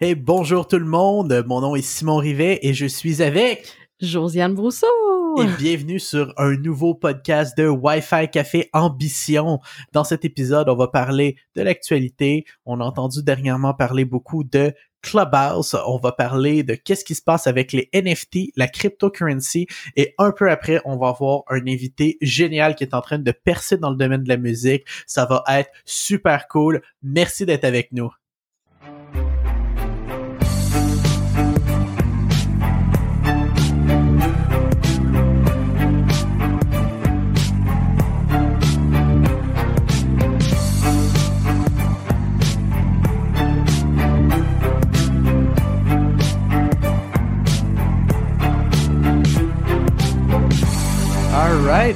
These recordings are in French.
Hey, bonjour tout le monde. Mon nom est Simon Rivet et je suis avec Josiane Brousseau. Et bienvenue sur un nouveau podcast de Wi-Fi Café Ambition. Dans cet épisode, on va parler de l'actualité. On a entendu dernièrement parler beaucoup de Clubhouse. On va parler de qu'est-ce qui se passe avec les NFT, la cryptocurrency et un peu après, on va voir un invité génial qui est en train de percer dans le domaine de la musique. Ça va être super cool. Merci d'être avec nous.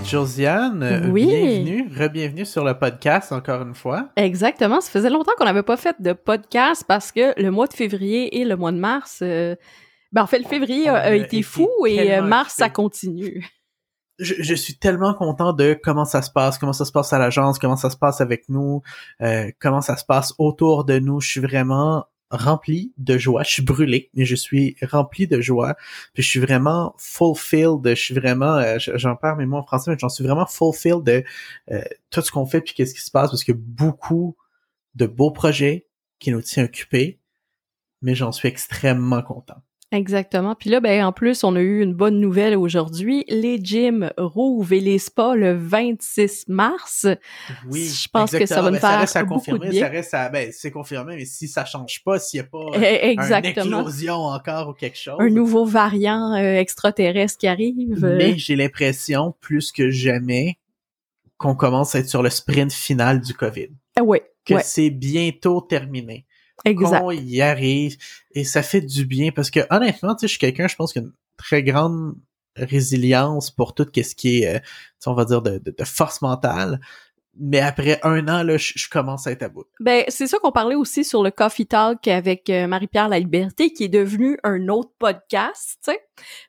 Josiane, Oui. bienvenue, re-bienvenue sur le podcast encore une fois. Exactement. Ça faisait longtemps qu'on n'avait pas fait de podcast parce que le mois de février et le mois de mars, euh, ben en fait, le février a, été fou et euh, mars, ça continue. Je, je suis tellement content de comment ça se passe, comment ça se passe à l'agence, comment ça se passe avec nous, euh, comment ça se passe autour de nous. Je suis vraiment rempli de joie. Je suis brûlé, mais je suis rempli de joie. Puis je suis vraiment fulfilled. Je suis vraiment, euh, j'en perds mes mots en français, mais j'en suis vraiment fulfilled de euh, tout ce qu'on fait puis qu'est-ce qui se passe parce qu'il y a beaucoup de beaux projets qui nous tiennent occupés, mais j'en suis extrêmement content. Exactement. Puis là, ben en plus, on a eu une bonne nouvelle aujourd'hui. Les gyms rouvrent et les spas le 26 mars. Oui, Je pense que ça va nous Ben, faire reste à beaucoup de confirmer, bien. Ça reste à, ben, c'est confirmé, mais si ça change pas, s'il y a pas euh, Eh, une éclosion encore ou quelque chose. Un nouveau variant euh, extraterrestre qui arrive. euh, Mais j'ai l'impression, plus que jamais, qu'on commence à être sur le sprint final du COVID. ah ouais, Que ouais, c'est bientôt terminé. Exact. Qu'on y arrive. Et ça fait du bien parce que, honnêtement, tu sais, je suis quelqu'un, je pense, qui a une très grande résilience pour tout ce qui est, euh, on va dire, de force mentale. Mais après un an, là, je, commence à être à bout. Ben, c'est ça qu'on parlait aussi sur le Coffee Talk avec euh, Marie-Pierre La Liberté, qui est devenu un autre podcast.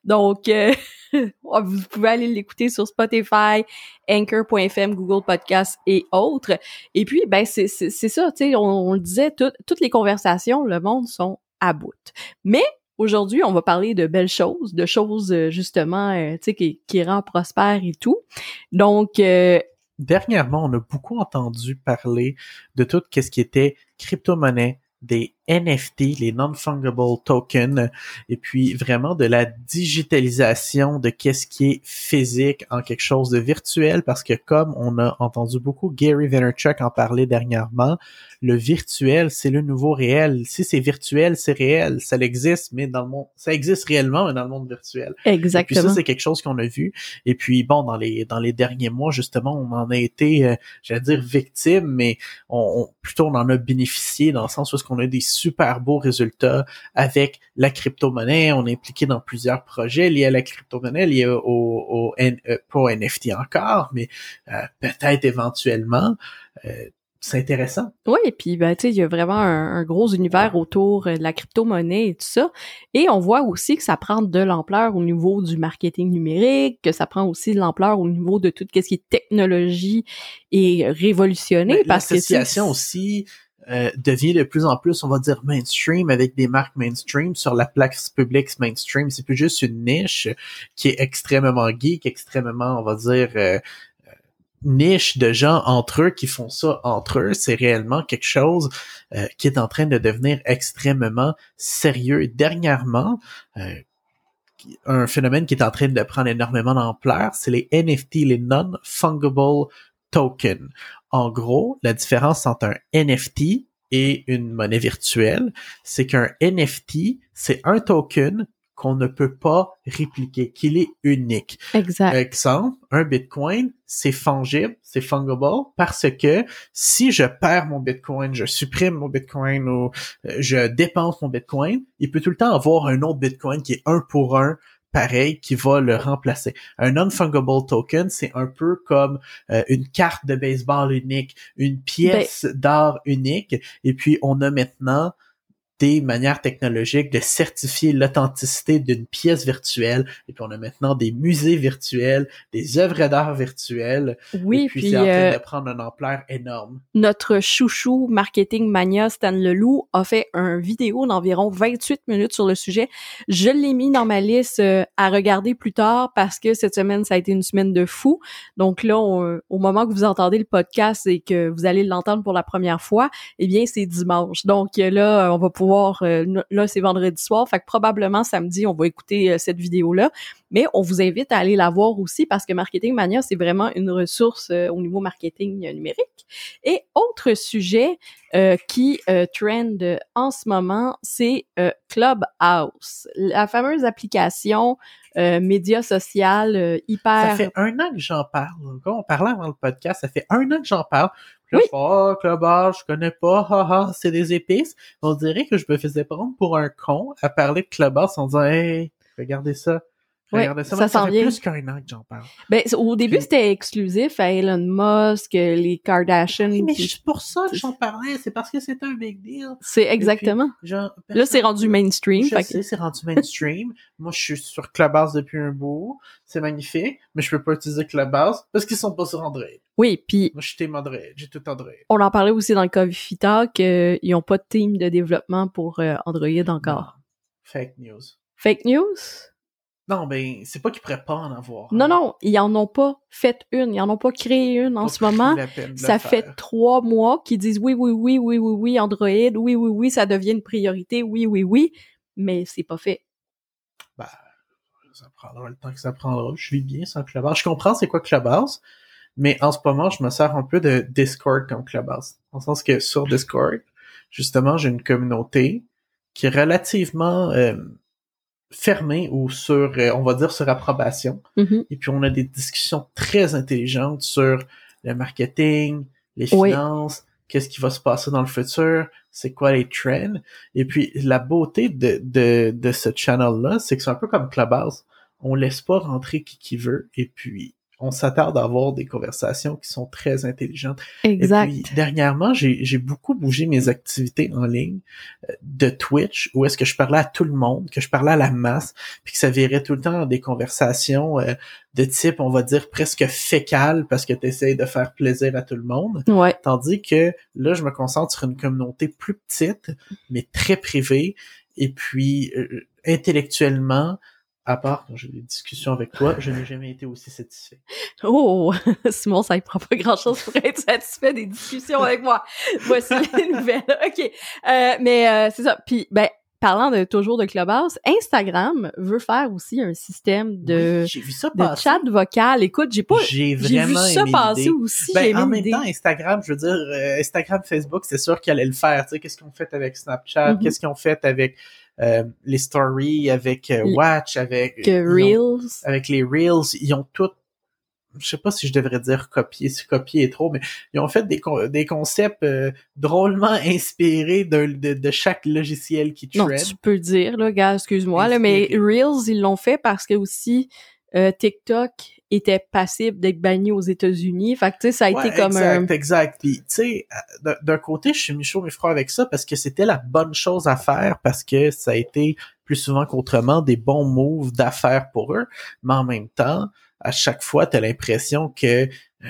Donc, euh, vous pouvez aller l'écouter sur Spotify, Anchor.fm, Google Podcast et autres. Et puis, ben, c'est ça, tu sais, on, le disait, tout- toutes les conversations, le monde sont à bout. Mais aujourd'hui, on va parler de belles choses, de choses, euh, justement, euh, tu sais, qui, qui rend prospère et tout. Donc, euh, Dernièrement, on a beaucoup entendu parler de tout ce qui était crypto-monnaie, des NFT, les non-fungible tokens, et puis vraiment de la digitalisation de qu'est-ce qui est physique en quelque chose de virtuel, parce que comme on a entendu beaucoup Gary Vaynerchuk en parler dernièrement, le virtuel, c'est le nouveau réel. Si c'est virtuel, c'est réel. Ça existe, mais dans le monde, ça existe réellement, mais dans le monde virtuel. Et puis exactement. ça, c'est quelque chose qu'on a vu. Et puis bon, dans les dans les derniers mois, justement, on en a été, euh, j'allais dire victime, mais on, on- plutôt on en a bénéficié dans le sens où est-ce qu'on a des super beaux résultats avec la crypto-monnaie. On est impliqué dans plusieurs projets liés à la crypto-monnaie, liés au, au, euh, pas au NFT encore, mais euh, peut-être éventuellement. Euh, c'est intéressant. Oui, et puis ben, tu sais, il y a vraiment un, un gros univers autour de la crypto-monnaie et tout ça. Et on voit aussi que ça prend de l'ampleur au niveau du marketing numérique, que ça prend aussi de l'ampleur au niveau de tout ce qui est technologie et révolutionné. Mais parce que L'association aussi euh, devient de plus en plus, on va dire, mainstream avec des marques mainstream sur la place publique mainstream. C'est plus juste une niche qui est extrêmement geek, extrêmement, on va dire, euh, euh, niche de gens entre eux qui font ça entre eux. C'est réellement quelque chose qui est en train de devenir extrêmement sérieux. Dernièrement, un phénomène qui est en train de prendre énormément d'ampleur, c'est les NFT, les non-fungible tokens. En gros, la différence entre un NFT et une monnaie virtuelle, c'est qu'un NFT, c'est un token qu'on ne peut pas répliquer, qu'il est unique. Exact. Exemple, un Bitcoin, c'est fungible, c'est fungible parce que si je perds mon Bitcoin, je supprime mon Bitcoin ou euh, je dépense mon Bitcoin, il peut tout le temps avoir un autre Bitcoin qui est un pour un pareil qui va le remplacer. Un non-fungible token, c'est un peu comme euh, une carte de baseball unique, une pièce d'art unique, et puis on a maintenant des manières technologiques de certifier l'authenticité d'une pièce virtuelle. Et puis on a maintenant des musées virtuels, des œuvres d'art virtuelles. Oui, et puis, puis c'est en train euh, de prendre une ampleur énorme. notre chouchou marketing mania Stan Leloup a fait un vidéo d'environ 28 minutes sur le sujet. Je l'ai mis dans ma liste euh, à regarder plus tard parce que cette semaine ça a été une semaine de fou. Donc là, on- au moment que vous entendez le podcast et que vous allez l'entendre pour la première fois, eh bien c'est dimanche. Donc euh, là, on va pouvoir euh, là c'est vendredi soir, fait que probablement samedi on va écouter euh, cette vidéo là. Mais on vous invite à aller la voir aussi parce que Marketing Mania c'est vraiment une ressource euh, au niveau marketing numérique. Et autre sujet euh, qui euh, trend en ce moment, c'est euh, Clubhouse, la fameuse application média social hyper. Ça fait un an que j'en parle. Quand on parlait avant le podcast, ça fait un an que j'en parle. Puis là, Oui. je fais, oh, je connais pas, haha, c'est des épices. On dirait que je me faisais prendre pour un con à parler de Clubhouse en disant, hey, regardez ça. Ça. ça s'en fait vient. plus qu'un an que j'en parle. Ben, au début Puis- c'était exclusif à Elon Musk, euh, les Kardashians. Oui, mais puis- c'est pour ça que j'en parlais. C'est parce que c'était un big deal. C'est exactement. Genre, Là c'est rendu mainstream. Je fait que- sais, c'est rendu mainstream. Moi, je suis sur Clubhouse depuis un bout. C'est magnifique. Mais je peux pas utiliser Clubhouse parce qu'ils sont pas sur Android. Oui, puis Moi, je suis team Android. J'ai tout Android. on en parlait aussi dans le Coffee Talk qu'ils n'ont pas de team de développement pour euh, Android encore. Non. Fake news. Fake news? Non, ben, c'est pas qu'ils pourraient pas en avoir. Non, non, ils en ont pas fait une, ils en ont pas créé une en ce moment. Ça fait trois mois qu'ils disent oui, oui, oui, oui, oui, oui, Android, oui, oui, oui, ça devient une priorité, oui, oui, oui, mais c'est pas fait. Ben, ça prendra le temps que ça prendra. Je vis bien sans Clubhouse. Je comprends c'est quoi Clubhouse, mais en ce moment, je me sers un peu de Discord comme Clubhouse. En le sens que sur Discord, justement, j'ai une communauté qui est relativement euh, fermée ou sur, euh, on va dire, sur approbation. Mhm. Et puis, on a des discussions très intelligentes sur le marketing, les Oui. finances, qu'est-ce qui va se passer dans le futur, c'est quoi les trends. Et puis, la beauté de, de, de ce channel-là, c'est que c'est un peu comme Clubhouse. On laisse pas rentrer qui qui veut. Et puis, on s'attarde à avoir des conversations qui sont très intelligentes. Exact. Et puis, dernièrement, j'ai beaucoup bougé mes activités en ligne euh, de Twitch, où est-ce que je parlais à tout le monde, que je parlais à la masse, puis que ça virait tout le temps dans des conversations euh, de type, on va dire, presque fécale, parce que tu essayes de faire plaisir à tout le monde. Ouais. Tandis que là, je me concentre sur une communauté plus petite, mais très privée, et puis euh, intellectuellement, à part quand j'ai des discussions avec toi, je n'ai jamais été aussi satisfait. Oh, Simon, ça ne prend pas grand-chose pour être satisfait des discussions avec moi. Voici les nouvelles. OK. Euh, mais euh, c'est ça. Puis, ben, parlant de toujours de Clubhouse, Instagram veut faire aussi un système de, Oui, j'ai vu ça de passer. chat vocal. Écoute, j'ai pas... J'ai vu ça passer aussi. Ben, en même temps, Instagram, je veux dire, euh, Instagram, Facebook, c'est sûr qu'ils allaient le faire. Tu sais, qu'est-ce qu'ils ont fait avec Snapchat, Mhm. qu'est-ce qu'ils ont fait avec euh, les stories, avec euh, Watch, avec ont- Reels. avec les Reels, ils ont tout. Je sais pas si je devrais dire copier, si copier est trop, mais ils ont fait des, des concepts euh, drôlement inspirés de, de, de chaque logiciel qui Non, trend. tu peux dire, là, gars, excuse-moi, là, mais. Reels, ils l'ont fait parce que aussi euh, TikTok était passible d'être banni aux États-Unis. Fait que, tu sais, ça a Ouais, été comme exact, un... exact. Puis, tu sais, euh, d'un- côté, je suis mis chaud mes froid avec ça parce que c'était la bonne chose à faire parce que ça a été plus souvent qu'autrement des bons moves d'affaires pour eux. Mais en même temps, à chaque fois, t'as l'impression que, euh,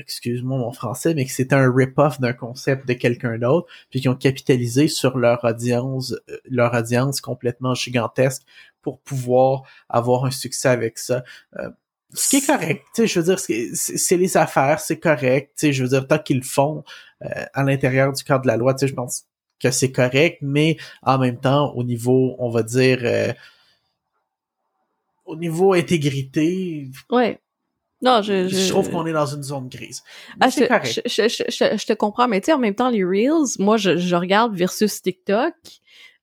excuse-moi mon français, mais que c'était un rip-off d'un concept de quelqu'un d'autre, puis qu'ils ont capitalisé sur leur audience, euh, leur audience complètement gigantesque pour pouvoir avoir un succès avec ça. Euh, ce qui est correct, tu sais, je veux dire, c'est les affaires, c'est correct, tu sais, je veux dire, tant qu'ils le font euh, à l'intérieur du cadre de la loi, tu sais, je pense que c'est correct, mais en même temps, au niveau, on va dire, euh, au niveau intégrité, Ouais. Non, je... je, trouve qu'on est dans une zone grise. Ah, je, c'est correct. je, te comprends, mais tu sais, en même temps, les Reels, moi, je, je regarde versus TikTok.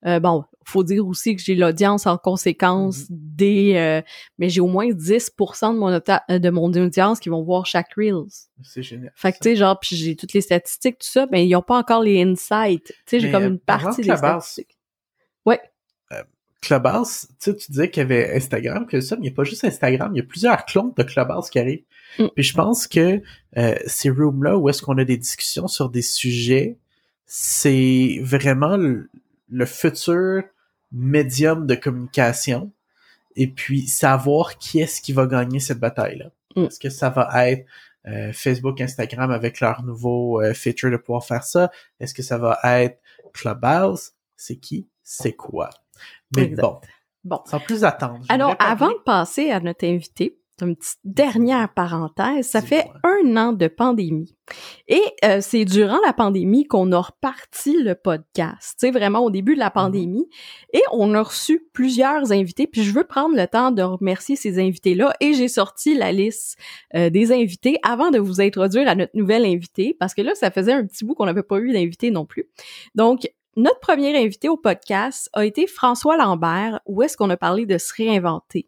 Euh, bon, faut dire aussi que j'ai l'audience en conséquence Mm-hmm. des... euh, mais j'ai au moins 10% de mon, auta- de mon audience qui vont voir chaque Reels. C'est génial. Fait que, tu sais, genre, puis j'ai toutes les statistiques, tout ça, mais ils ont pas encore les insights. Tu sais, j'ai comme euh, une partie de des Clubhouse, statistiques. Ouais. Clubhouse, tu sais, tu disais qu'il y avait Instagram, que ça, mais il n'y a pas juste Instagram, il y a plusieurs clones de Clubhouse qui arrivent. Mm. Puis je pense que euh, ces rooms-là, où est-ce qu'on a des discussions sur des sujets, c'est vraiment le futur médium de communication et puis savoir qui est-ce qui va gagner cette bataille-là. Mm. Est-ce que ça va être euh, Facebook, Instagram avec leur nouveau euh, feature de pouvoir faire ça? Est-ce que ça va être Clubhouse? C'est qui? C'est quoi? Mais Exact. bon, Bon. sans plus attendre. Alors, avant de passer à notre invité, une petite dernière parenthèse, ça fait un an de pandémie. Et euh, c'est durant la pandémie qu'on a reparti le podcast, tu sais, vraiment au début de la pandémie. Et on a reçu plusieurs invités, puis je veux prendre le temps de remercier ces invités-là. Et j'ai sorti la liste euh, des invités avant de vous introduire à notre nouvel invité, parce que là, ça faisait un petit bout qu'on n'avait pas eu d'invité non plus. Donc, notre premier invité au podcast a été François Lambert, où est-ce qu'on a parlé de se réinventer?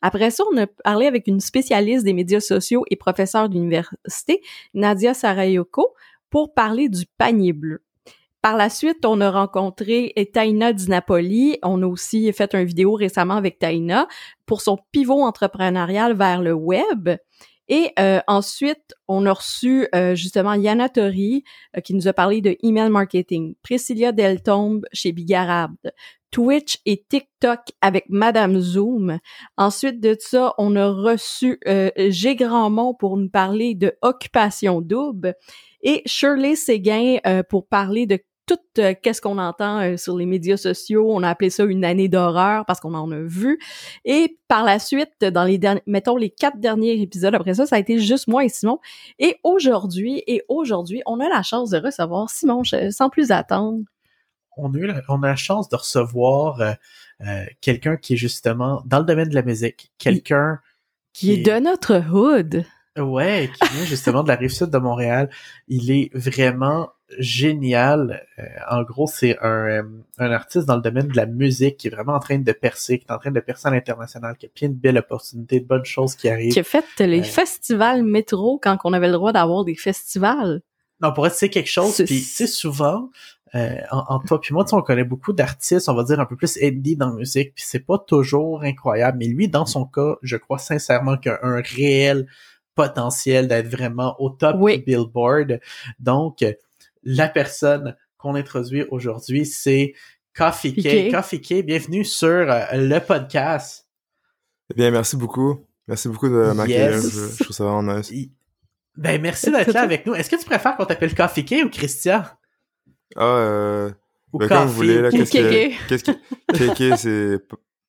Après ça, on a parlé avec une spécialiste des médias sociaux et professeure d'université, Nadia Sarayoko, pour parler du panier bleu. Par la suite, on a rencontré Taina Di Napoli. On a aussi fait une vidéo récemment avec Taina pour son pivot entrepreneurial vers le web. Et euh, ensuite, on a reçu euh, justement Yana Tori euh, qui nous a parlé de email marketing, Priscilla Deltombe chez Bigarab, Twitch et TikTok avec Madame Zoom. Ensuite de ça, on a reçu euh, G Grandmont pour nous parler de occupation double. Et Shirley Séguin euh, pour parler de tout euh, qu'est-ce qu'on entend euh, sur les médias sociaux. On a appelé ça une année d'horreur parce qu'on en a vu. Et par la suite, dans les derniers, mettons les quatre derniers épisodes, après ça, ça a été juste moi et Simon. Et aujourd'hui, et aujourd'hui, on a la chance de recevoir Simon sans plus attendre. on a eu la, on a la chance de recevoir euh, quelqu'un qui est justement dans le domaine de la musique, quelqu'un Qui est de notre hood. ouais, qui vient justement de la rive sud de Montréal. Il est vraiment génial. Euh, en gros, c'est un, euh, un artiste dans le domaine de la musique qui est vraiment en train de percer, qui est en train de percer à l'international, qui a plein de belles opportunités, de bonnes choses qui arrivent. Qui a fait les Euh, festivals métro quand on avait le droit d'avoir des festivals. Non, pour être c'est quelque chose, C'est- puis sais souvent euh, en, en toi puis moi, on connaît beaucoup d'artistes, on va dire un peu plus indie dans la musique, puis c'est pas toujours incroyable, mais lui dans son cas, je crois sincèrement qu'il a un réel potentiel d'être vraiment au top Oui. du Billboard. Donc euh, la personne qu'on introduit aujourd'hui, c'est Coffee K. Coffee K, bienvenue sur euh, le podcast. Eh bien, merci beaucoup. Merci beaucoup de m'accueillir. Yes. Je, je trouve ça vraiment nice. Ben merci d'être là avec nous. Est-ce que tu préfères qu'on t'appelle Coffee K ou Christian? Ah, euh, Ou ben, comme vous voulez, là. Qu'est-ce Kéké. que, qu'est-ce que, Kéké, c'est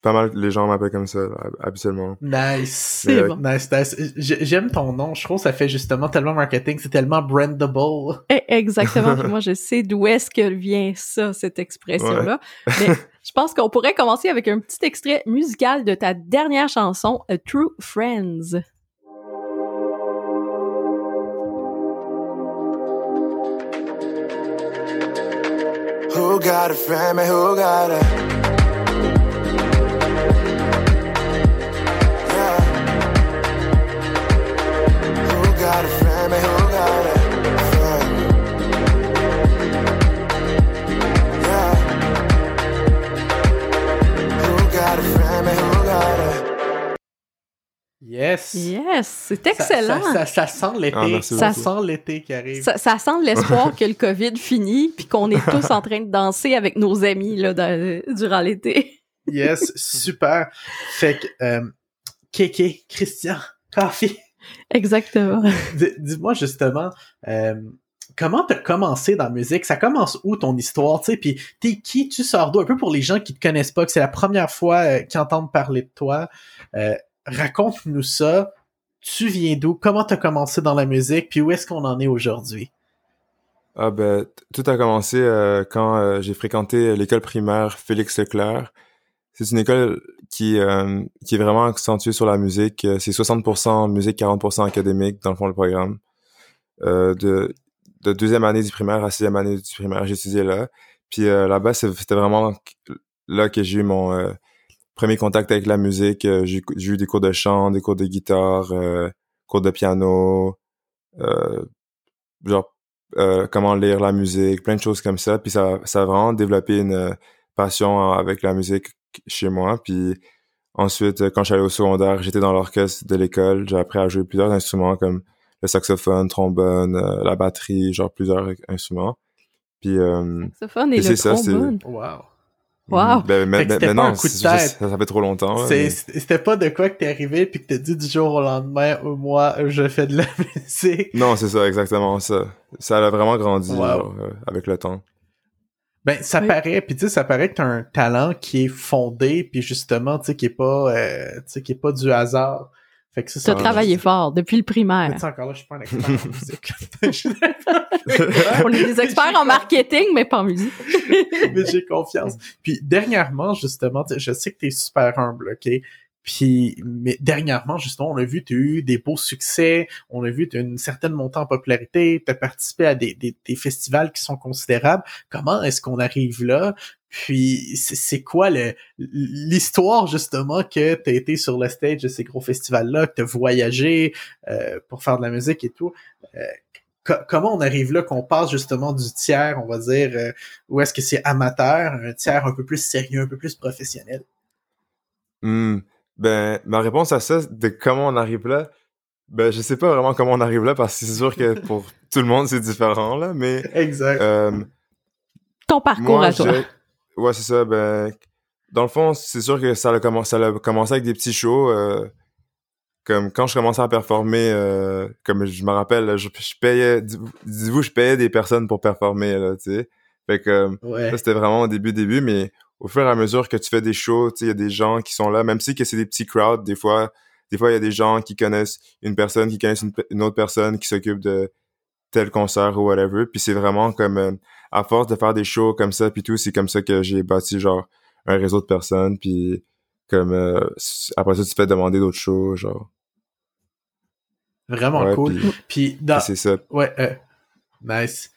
pas mal, les gens m'appellent comme ça, hab- habituellement. Nice. C'est Euh, bon. Nice, nice. J'aime ton nom. Je trouve que ça fait justement tellement marketing. C'est tellement brandable. Eh, Exactement. Puis moi, je sais d'où est-ce que vient ça, cette expression-là. Mais je pense qu'on pourrait commencer avec un petit extrait musical de ta dernière chanson, A True Friends. Who got a friend, man? Who got a? Yes. Yes, c'est excellent. Ça, ça, ça sent l'été. Ah, ça sent l'été qui arrive. Ça, ça sent l'espoir que le COVID finit puis qu'on est tous en train de danser avec nos amis là, durant l'été. Yes, super. Fait que, euh, Kéké, Christian, Coffee, Exactement. dis-moi justement, euh, comment t'as commencé dans la musique? Ça commence où ton histoire, tu sais? Puis t'es qui? Tu sors d'où? Un peu pour les gens qui te connaissent pas, que c'est la première fois euh, qu'ils entendent parler de toi. Euh, raconte-nous ça. Tu viens d'où? Comment t'as commencé dans la musique? Puis où est-ce qu'on en est aujourd'hui? Ah, ben, tout a commencé euh, quand euh, j'ai fréquenté l'école primaire Félix Leclerc. C'est une école qui, euh, est vraiment accentuée sur la musique. Euh, C'est 60% musique, 40% académique, dans le fond, le programme. Euh, de, de deuxième année du primaire à sixième année du primaire, j'ai étudié là. Puis euh, là-bas, c'était vraiment là que j'ai eu mon euh, premier contact avec la musique. Euh, J'ai j'ai eu des cours de chant, des cours de guitare, euh, cours de piano, euh, genre euh, comment lire la musique, plein de choses comme ça. Puis ça, ça a vraiment développé une passion avec la musique chez moi. Puis ensuite, quand allé au secondaire, j'étais dans l'orchestre de l'école. J'ai appris à jouer plusieurs instruments comme le saxophone, trombone, euh, la batterie, genre plusieurs instruments. Puis, euh, Saxophone et Et le c'est ça, c'est- trombone. Wow. Wow. ben, mais, non, juste- ça, ça fait trop longtemps. mais- C'était pas de quoi que t'es arrivé puis que t'as dit du jour au lendemain, oh, moi, je fais de la musique. Non, c'est ça, exactement ça. Ça a vraiment grandi Wow. genre, euh, avec le temps. Ben, ça Oui. paraît, puis tu sais, ça paraît que t'as un talent qui est fondé, puis justement, tu sais, qui est pas, euh, tu sais, qui est pas du hasard. Fait que ça, Tu as ça- travaillé fort depuis le Mais primaire. tu sais, encore là, je suis pas un expert en musique. On est des experts en marketing, mais pas en musique. mais j'ai confiance. Puis dernièrement, justement, je sais que t'es super humble, ok? Puis, mais dernièrement, justement, on a vu, tu as eu des beaux succès, on a vu t'as une certaine montée en popularité, tu as participé à des, des, des festivals qui sont considérables. Comment est-ce qu'on arrive là? Puis, c'est quoi l'histoire, justement, que tu as été sur le stage de ces gros festivals-là, que tu as voyagé euh, pour faire de la musique et tout? Euh, co- comment on arrive là qu'on passe justement du tiers, on va dire, euh, ou est-ce que c'est amateur, un tiers un peu plus sérieux, un peu plus professionnel? Hmm. Ben, ma réponse à ça, de comment on arrive là, ben, je sais pas vraiment comment on arrive là parce que c'est sûr que pour tout le monde, c'est différent, là, mais, Exact. euh, Ton parcours moi, à toi. ouais, c'est ça, ben, dans le fond, c'est sûr que ça a commencé, ça a commencé avec des petits shows, euh, comme quand je commençais à performer, euh, comme je me rappelle, je, je payais, dis-vous, je payais des personnes pour performer, là, tu sais. Fait que, ouais. ça, c'était vraiment au début, début, mais au fur et à mesure que tu fais des shows, il y a des gens qui sont là, même si que c'est des petits crowds, des fois, des fois, il y a des gens qui connaissent une personne, qui connaissent une, autre personne qui s'occupe de tel concert ou whatever, puis c'est vraiment comme, euh, à force de faire des shows comme ça, puis tout, c'est comme ça que j'ai bâti, genre, un réseau de personnes, puis comme, euh, après ça, tu fais demander d'autres shows, genre. Vraiment Ouais, cool. puis- Puis, dans... C'est ça. Ouais, euh, nice.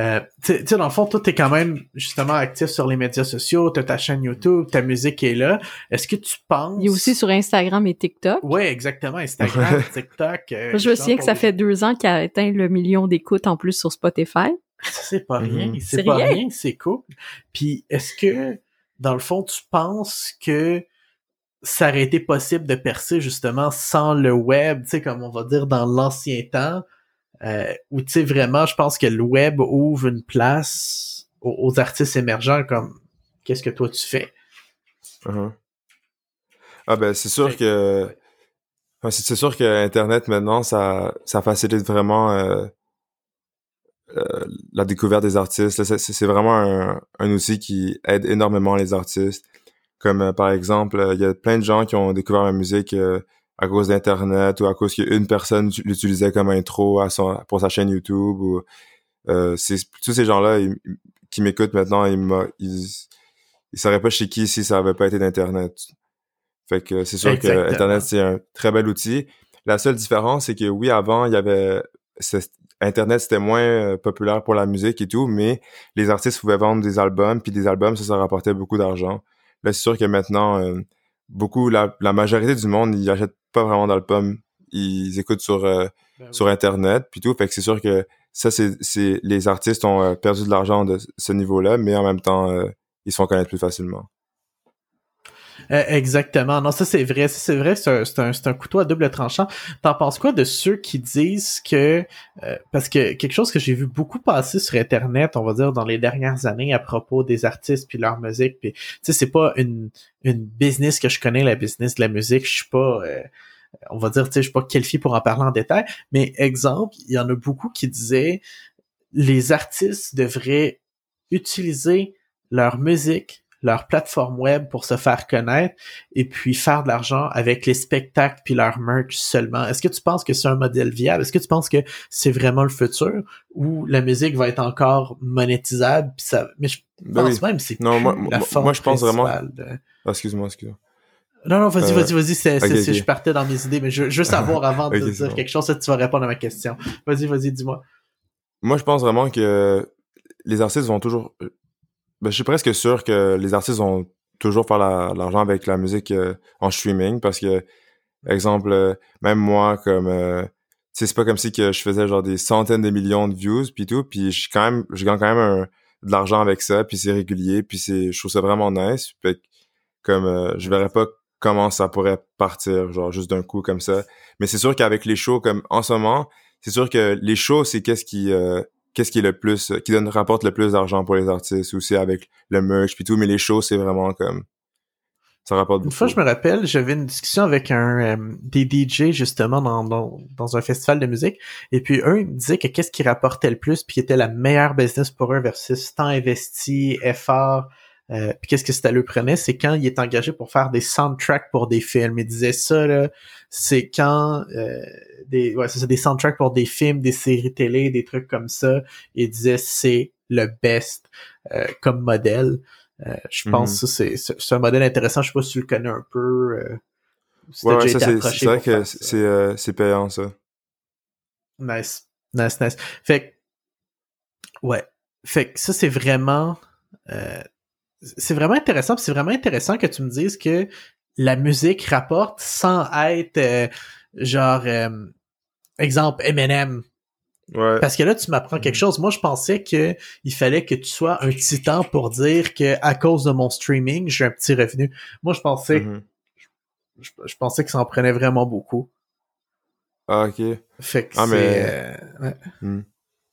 Euh, tu sais, dans le fond, toi, t'es quand même justement actif sur les médias sociaux, t'as ta chaîne YouTube, ta musique est là. Est-ce que tu penses... Il est aussi sur Instagram et TikTok. Ouais, exactement. Instagram, TikTok. euh, je me souviens que ça fait deux ans qu'il a atteint le million d'écoutes en plus sur Spotify. C'est pas rien. Mhm. C'est C'est pas rien. rien, c'est cool. Puis, est-ce que, dans le fond, tu penses que ça aurait été possible de percer justement sans le web, tu sais, comme on va dire dans l'ancien temps, euh, où tu sais vraiment, je pense que le web ouvre une place aux, aux artistes émergents comme qu'est-ce que toi tu fais? Uh-huh. Ah ben c'est sûr que c'est sûr que internet maintenant ça ça facilite vraiment euh, euh, la découverte des artistes. C'est vraiment un, un outil qui aide énormément les artistes. Comme euh, par exemple, il y a plein de gens qui ont découvert la musique à cause d'internet ou à cause qu'une personne l'utilisait comme intro à son pour sa chaîne YouTube ou euh, c'est tous ces gens-là qui m'écoutent maintenant ils ils sauraient pas chez qui si ça avait pas été d'internet. Fait que c'est sûr Exactement. que Internet, c'est un très bel outil. La seule différence, c'est que oui, avant, il y avait... Internet, c'était moins euh, populaire pour la musique et tout, mais les artistes pouvaient vendre des albums, puis des albums, ça, ça rapportait beaucoup d'argent. Là, c'est sûr que maintenant, euh, beaucoup, la, la majorité du monde, ils achètent pas vraiment d'albums. Ils écoutent sur, euh, sur Internet, puis tout. Fait que c'est sûr que ça, c'est... c'est Les artistes ont euh, perdu de l'argent de ce niveau-là, mais en même temps, euh, ils se font connaître plus facilement. Euh, exactement. Non, ça c'est vrai. C'est vrai, c'est un, un, un couteau à double tranchant. T'en penses quoi de ceux qui disent que euh, parce que quelque chose que j'ai vu beaucoup passer sur Internet, on va dire dans les dernières années à propos des artistes puis leur musique, puis tu sais c'est pas une une business que je connais la business de la musique. Je suis pas euh, on va dire tu sais je suis pas qualifié pour en parler en détail, mais exemple il y en a beaucoup qui disaient les artistes devraient utiliser leur musique leur plateforme web pour se faire connaître et puis faire de l'argent avec les spectacles puis leur merch seulement. Est-ce que tu penses que c'est un modèle viable? Est-ce que tu penses que c'est vraiment le futur ou la musique va être encore monétisable? Puis ça... Mais je Ben pense oui. même que c'est Non, plus moi- la moi- forme moi, je pense vraiment- de- Ah, excuse-moi, excuse-moi. Non, non, vas-y, Euh, vas-y, vas-y, c'est, je partais dans mes idées, mais je, veux savoir avant de dire bon. quelque chose, ça, tu vas répondre à ma question. Vas-y, vas-y, dis-moi. Moi, je pense vraiment que les artistes vont toujours. Ben, je suis presque sûr que les artistes vont toujours faire la- l'argent avec la musique euh, en streaming parce que, exemple, euh, même moi, comme. euh, c'est pas comme si que je faisais genre des centaines de millions de views puis tout, puis je quand même, je gagne quand même un- de l'argent avec ça, puis c'est régulier, puis c'est, je trouve ça vraiment nice. Fait comme, euh, je verrais pas comment ça pourrait partir, genre juste d'un coup comme ça. Mais c'est sûr qu'avec les shows, comme en ce moment, c'est sûr que les shows, c'est qu'est-ce qui, euh, qu'est-ce qui est le plus, euh, qui donne, rapporte le plus d'argent pour les artistes aussi avec le merch puis tout, mais les shows, c'est vraiment comme, ça rapporte Une beaucoup. fois, je me rappelle, j'avais une discussion avec un euh, des DJ justement dans, dans, dans un festival de musique, et puis eux, ils me disaient que qu'est-ce qui rapportait le plus, puis qui était la meilleure business pour eux versus temps investi, effort, euh, puis qu'est-ce que ça le prenait, c'est quand il est engagé pour faire des soundtracks pour des films. Il disait ça là, c'est quand euh, des ouais, c'est des soundtracks pour des films, des séries télé, des trucs comme ça. Il disait c'est le best euh, comme modèle. Euh, je pense Mhm. que ça, c'est c'est c'est un modèle intéressant. Je sais pas si tu le connais un peu. Euh, si Ouais, ouais, ça, c'est, vrai que c'est, euh, c'est payant, ça. Nice. Nice, nice. Fait que, ouais. Fait que ça, c'est vraiment, euh, c'est vraiment intéressant. C'est vraiment intéressant que tu me dises que la musique rapporte sans être, euh, genre, euh, exemple, Eminem. Ouais. Parce que là, tu m'apprends quelque chose. Moi, je pensais que il fallait que tu sois un titan pour dire que à cause de mon streaming, j'ai un petit revenu. Moi, je pensais, Mhm. je, je pensais que ça en prenait vraiment beaucoup. Ah, ok. Fait que Ah, c'est, mais- euh, ouais.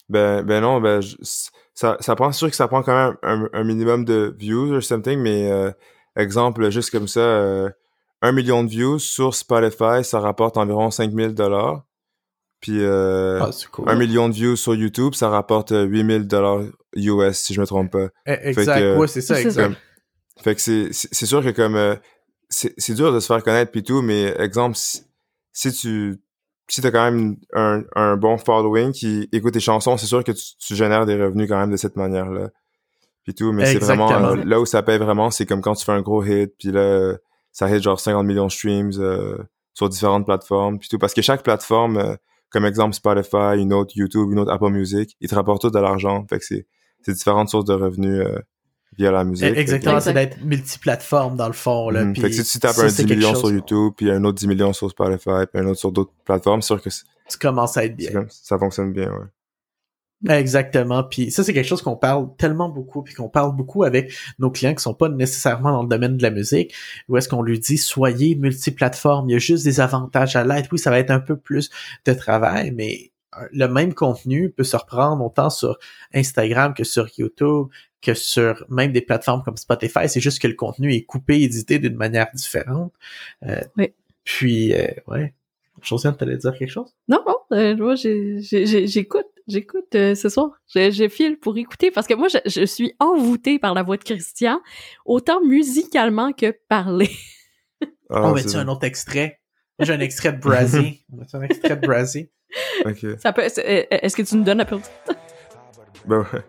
Ben, ben non, ben, je- ça, ça prend, c'est sûr que ça prend quand même un, un minimum de views or something, mais, euh, exemple, juste comme ça, euh, un million de views sur Spotify, ça rapporte environ 5000 dollars. Puis, euh, Ah, cool. un million de views sur YouTube, ça rapporte euh, 8000 dollars US, si je me trompe pas. Eh, Exact, que- ouais, c'est ça, C'est exact. Comme- fait que c'est, c'est c'est sûr que comme, euh, c'est, c'est dur de se faire connaître puis tout, mais exemple, si, si tu, si t'as quand même un, un bon following qui écoute tes chansons, c'est sûr que tu, tu génères des revenus quand même de cette manière-là. Puis tout, mais c'est vraiment, euh, là où ça paye vraiment, c'est comme quand tu fais un gros hit, puis là, ça hit genre 50 millions de streams euh, sur différentes plateformes, puis tout. Parce que chaque plateforme, euh, comme exemple Spotify, une autre YouTube, une autre Apple Music, ils te rapportent tout de l'argent. Fait que c'est, c'est différentes sources de revenus euh, via la musique. Eh, Exactement, Exact. c'est d'être multiplateforme dans le fond. Là, puis fait que si tu tapes ça, un c'est 10 quelque millions chose sur YouTube, puis un autre 10 millions sur Spotify, puis un autre sur d'autres plateformes, c'est sûr que Tu commences à être bien. comme- ça fonctionne bien, ouais. Exactement. Puis ça, c'est quelque chose qu'on parle tellement beaucoup, puis qu'on parle beaucoup avec nos clients qui sont pas nécessairement dans le domaine de la musique, où est-ce qu'on lui dit soyez multiplateforme, il y a juste des avantages à l'être. Oui, ça va être un peu plus de travail, mais le même contenu peut se reprendre autant sur Instagram que sur YouTube, que sur même des plateformes comme Spotify. C'est juste que le contenu est coupé, édité d'une manière différente. Euh, Oui. Puis, euh, ouais. Josiane, t'allais dire quelque chose? Non, non, euh, moi, j'écoute, j'écoute euh, ce soir. Je, je file pour écouter parce que moi, je, je suis envoûtée par la voix de Christian, autant musicalement que parler. Ah, On met-tu un autre extrait? J'ai un extrait de Brazzy. Un extrait de Brazzy? Ok. Ça peut, euh, Est-ce que tu nous donnes un peu Ben ouais.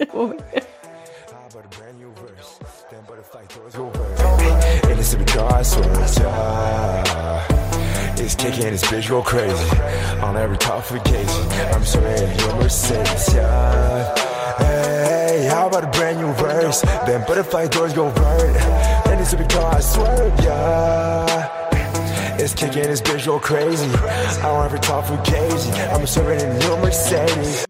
Ouais. But a brand new verse, then butterfly doors over. And it's a because It's kicking this bitch go crazy on every tough occasion. I'm sorry, your Mercedes, yeah. Hey, how about a brand new verse? Then butterfly doors go vert. And it's a because yeah. It's kicking this bitch crazy. I'm your Mercedes.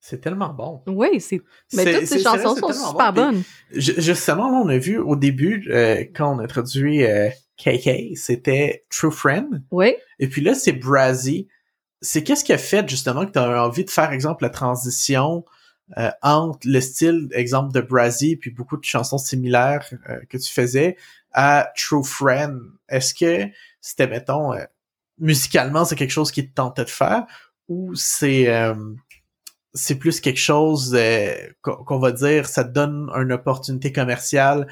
C'est tellement bon. Oui, c'est. Mais toutes ces chansons sont super bon. bonnes. Ju- Justement, là, on a vu au début, euh, quand on a introduit euh, KK, c'était True Friend. Oui. Et puis là, c'est Brazzy. C'est qu'est-ce qui a fait, justement, que tu as envie de faire, exemple, la transition euh, entre le style, exemple, de Brazzy, puis beaucoup de chansons similaires euh, que tu faisais, à True Friend. Est-ce que c'était, mettons, euh, musicalement, c'est quelque chose qui te tentait de faire, ou c'est... euh, plus quelque chose euh, qu'on va dire, ça te donne une opportunité commerciale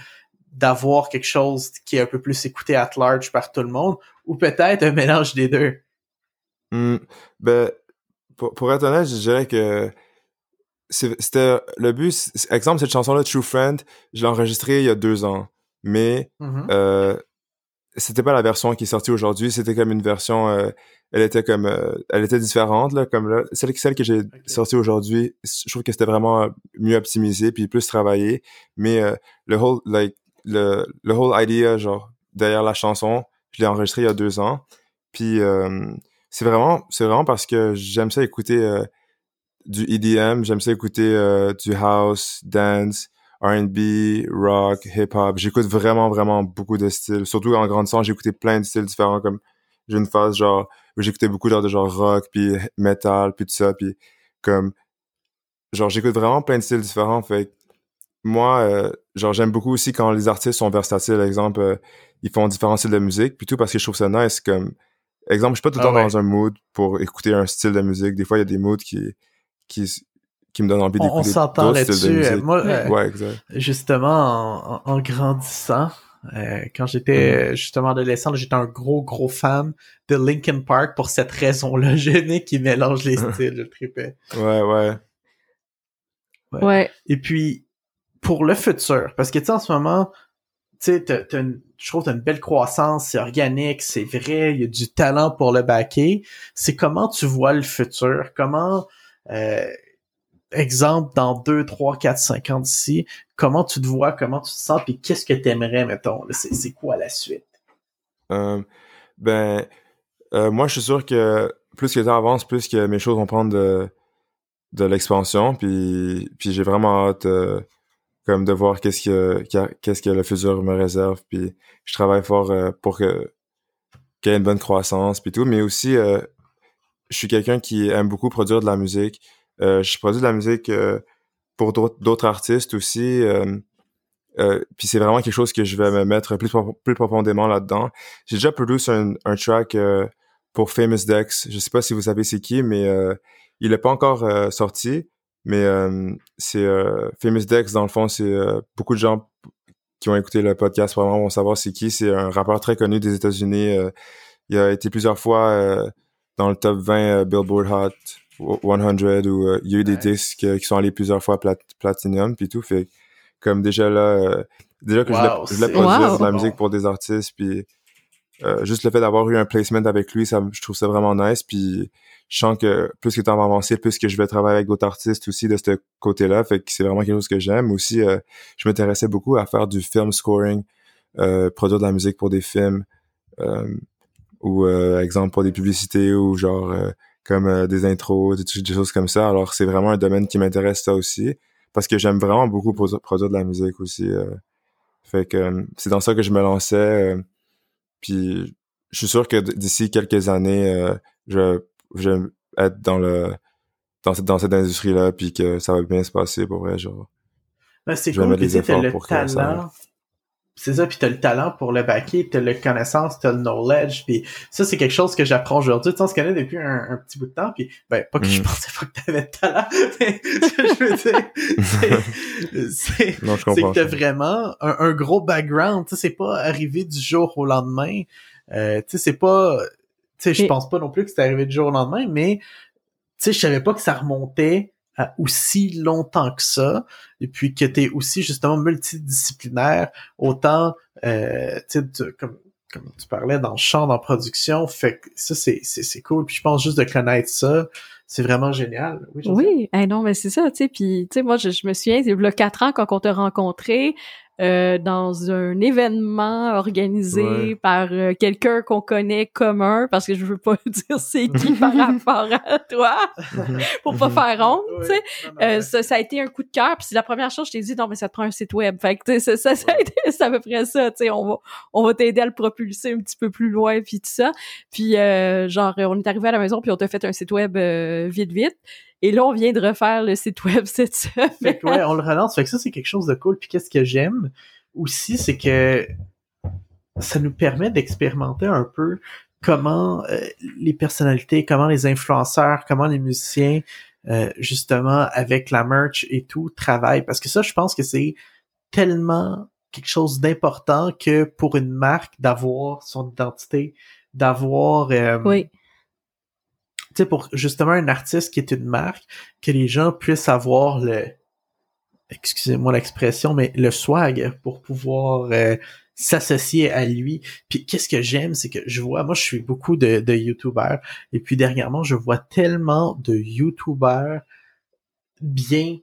d'avoir quelque chose qui est un peu plus écouté at large par tout le monde, ou peut-être un mélange des deux? Hmm, ben, pour, pour être honnête, je dirais que c'était le but. Exemple, cette chanson-là, True Friend, je l'ai enregistrée il y a deux ans, mais Mhm. euh, c'était pas la version qui est sortie aujourd'hui. C'était comme une version, euh, elle était comme, euh, elle était différente là, comme là. Celle, celle que j'ai sortie aujourd'hui, je trouve que c'était vraiment mieux optimisé puis plus travaillé. Mais euh, le whole, like, le, le whole idea, genre derrière la chanson, je l'ai enregistré il y a deux ans. Puis euh, c'est vraiment, c'est vraiment parce que j'aime ça écouter euh, du EDM, j'aime ça écouter euh, du house, dance, R&B, rock, hip-hop. J'écoute vraiment, vraiment beaucoup de styles. Surtout en grandissant, j'ai écouté plein de styles différents. Comme j'ai une phase genre où j'écoutais beaucoup genre de genre rock, puis metal, puis tout ça. Puis comme genre j'écoute vraiment plein de styles différents fait moi euh, genre j'aime beaucoup aussi quand les artistes sont versatiles exemple euh, ils font différents styles de musique puis tout parce que je trouve ça nice comme exemple je suis pas tout le Ah temps ouais. dans un mood pour écouter un style de musique des fois il y a des moods qui qui qui me donnent envie On, on d'écouter s'entend là-dessus. Euh, Moi, euh, ouais exact justement, en, en- en grandissant, euh, quand j'étais euh, justement adolescent, j'étais un gros, gros fan de Linkin Park pour cette raison-là. J'aimais qui mélange les styles, je tripais. ouais ouais Ouais. Et puis, pour le futur, parce que tu sais, en ce moment, tu sais, t'as- t'as une- je trouve que t'as une belle croissance, c'est organique, c'est vrai, il y a du talent pour le backer. C'est comment tu vois le futur? Comment, euh, exemple, dans 2, 3, 4, 5 ans d'ici, comment tu te vois, comment tu te sens, puis qu'est-ce que t'aimerais, mettons? là? C'est quoi la suite? Euh, ben, euh, moi, je suis sûr que plus que le temps avance, plus que mes choses vont prendre de, l'expansion, puis, puis j'ai vraiment hâte euh, comme de voir qu'est-ce que qu'est-ce que le futur me réserve, puis je travaille fort pour que qu'il y ait une bonne croissance, puis tout, mais aussi je suis quelqu'un qui aime beaucoup produire de la musique. Euh, je produis de la musique euh, pour d'autres artistes aussi. euh, puis c'est vraiment quelque chose que je vais me mettre plus, plus profondément là-dedans. J'ai déjà produit un, un track pour Famous Dex. Je sais pas si vous savez c'est qui, mais il est pas encore sorti. Mais c'est Famous Dex, dans le fond, c'est beaucoup de gens qui ont écouté le podcast vraiment vont savoir c'est qui. C'est un rappeur très connu des États-Unis. il a été plusieurs fois dans le top 20 euh, Billboard Hot 100 où euh, il y a eu des disques euh, qui sont allés plusieurs fois plat platinum puis tout. Fait comme déjà là, euh, déjà que je voulais- Wow, je voulais c'est- produire Wow. de la musique pour des artistes, puis juste le fait d'avoir eu un placement avec lui, ça, je trouve ça vraiment nice. Puis je sens que plus que le temps va avancer, plus que je vais travailler avec d'autres artistes aussi de ce côté-là. Fait que c'est vraiment quelque chose que j'aime. Aussi, je m'intéressais beaucoup à faire du film scoring, produire de la musique pour des films, ou exemple pour des publicités ou genre comme euh, des intros, des, des choses comme ça. Alors c'est vraiment un domaine qui m'intéresse ça aussi parce que j'aime vraiment beaucoup produ- produire de la musique aussi. euh. Fait que euh, c'est dans ça que je me lançais. euh, puis je suis sûr que d'ici quelques années, euh, je, je vais être dans le dans cette dans cette industrie là, puis que ça va bien se passer pour vrai. Genre, Ben, c'est Je vais cool mettre que tu le pour que ça talent. C'est ça, puis t'as le talent pour le backer, t'as le connaissance, t'as le knowledge, puis ça, c'est quelque chose que j'apprends aujourd'hui. Tu sais, on se connaît depuis un, un petit bout de temps, puis ben, pas que je Mhm. pensais pas que t'avais de talent, mais je veux dire, c'est- que t'as vraiment un, un gros background, tu sais, c'est pas arrivé du jour au lendemain, euh, tu sais, c'est pas, tu sais, je pense pas non plus que c'est arrivé du jour au lendemain, mais, tu sais, je savais pas que ça remontait aussi longtemps que ça, et puis que t'es aussi, justement, multidisciplinaire, autant, euh, tu sais, tu- comme, comme tu parlais, dans le chant, dans la production, fait que ça, c'est, c'est, cool, puis je pense juste de connaître ça, c'est vraiment génial. Oui? Oui, eh non, mais c'est ça, tu sais. Puis, tu sais, moi, je, je me souviens, il y a quatre ans, quand on t'a rencontré euh, dans un événement organisé Ouais. par euh, quelqu'un qu'on connaît commun, parce que je veux pas dire c'est qui par rapport à toi, pour pas faire honte, tu sais. Euh, ça, ça a été un coup de cœur, puis c'est la première chose que je t'ai dit, non, mais ça te prend un site web. Fait que, tu sais, ça, ça, ça a été, c'est à peu près ça, tu sais, on va, on va t'aider à le propulser un petit peu plus loin, puis tout ça. Puis, euh, genre, on est arrivé à la maison, puis on t'a fait un site web euh, vite, vite. Et là, on vient de refaire le site web cette semaine. Fait que ouais, on le relance. Fait que ça, c'est quelque chose de cool. Puis qu'est-ce que j'aime aussi, c'est que ça nous permet d'expérimenter un peu comment euh, les personnalités, comment les influenceurs, comment les musiciens, euh, justement, avec la merch et tout, travaillent. Parce que ça, je pense que c'est tellement quelque chose d'important que pour une marque d'avoir son identité, d'avoir euh, Oui. Sais, pour justement un artiste qui est une marque, que les gens puissent avoir le, excusez-moi l'expression, mais le swag pour pouvoir euh, s'associer à lui. Puis qu'est-ce que j'aime, c'est que je vois, moi je suis beaucoup de, de YouTubers, et puis dernièrement, je vois tellement de YouTubers bien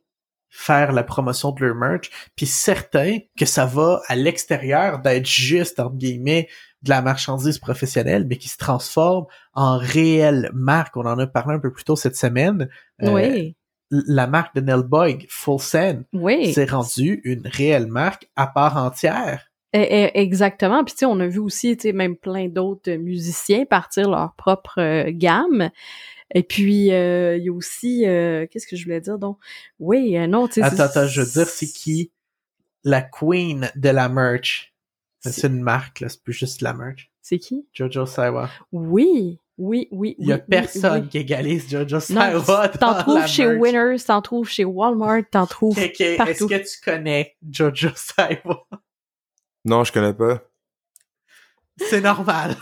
faire la promotion de leur merch, puis certains que ça va à l'extérieur d'être juste, entre guillemets, de la marchandise professionnelle, mais qui se transforme en réelle marque. On en a parlé un peu plus tôt cette semaine. Euh, oui. La marque de Nell Boyd, Full Send, Oui. s'est rendue une réelle marque à part entière. Eh, eh, exactement. Puis tu sais, on a vu aussi, tu sais, même plein d'autres musiciens partir leur propre euh, gamme. Et puis euh, il y a aussi, euh, qu'est-ce que je voulais dire donc? Oui, non, tu sais. Attends, attends, je veux dire, c'est qui? La queen de la merch? C'est une marque, là, c'est plus juste la merch. C'est qui? Jojo Saiwa. Oui, oui, oui. Il y a oui, personne oui. qui égalise Jojo Non, Saiwa T'en trouves chez merch. Winners, t'en trouves chez Walmart, t'en trouves Ok, ok. Est-ce partout. que tu connais Jojo Saiwa? Non, je connais pas. C'est normal.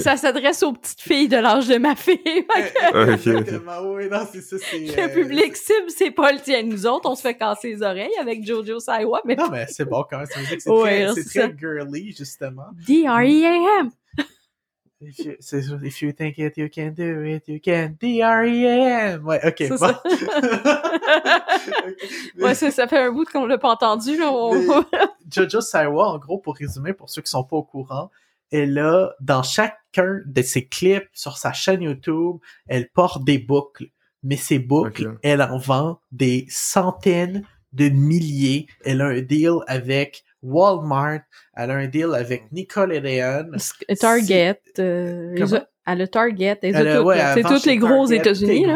Ça s'adresse aux petites filles de l'âge de ma fille. ok. Exactement, oui, non, c'est ça, c'est... Le public cible, c'est pas le tien. Nous autres, on se fait casser les oreilles avec Jojo Saiwa, mais Non, mais c'est bon quand même. Ça veut dire que c'est Ouais, très, très girly, justement. D-R-E-A-M. If you, if you think it, you can do it, you can. D-R-E-A-M. Ouais, ok, bon. ça. Ouais, ça, ça fait un bout qu'on l'a pas entendu, là. On- Jojo Saiwa, en gros, pour résumer, pour ceux qui sont pas au courant, elle a, dans chacun de ses clips sur sa chaîne YouTube, elle porte des boucles. Mais ces boucles, elle en vend des centaines de milliers. Elle a un deal avec Walmart, elle a un deal avec Nicole et Leon. Target. euh, Elle a Target. Elle Elle a ouais, elle C'est vend tous les gros Target, États-Unis,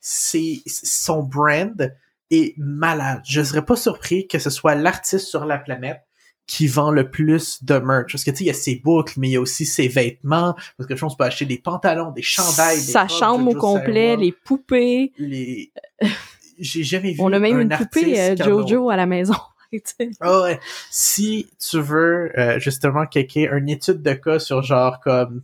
son brand est malade. Je serais pas surpris que ce soit l'artiste sur la planète qui vend le plus de merch. Parce que tu sais, il y a ses boucles, mais il y a aussi ses vêtements. Parce que je pense qu'on peut acheter des pantalons, des chandails, des Sa chambre au complet, les poupées. les... J'ai jamais vu On a même un une poupée euh, Jojo à la maison. Ah ouais. Si tu veux euh, justement quelqu'un une étude de cas sur genre comme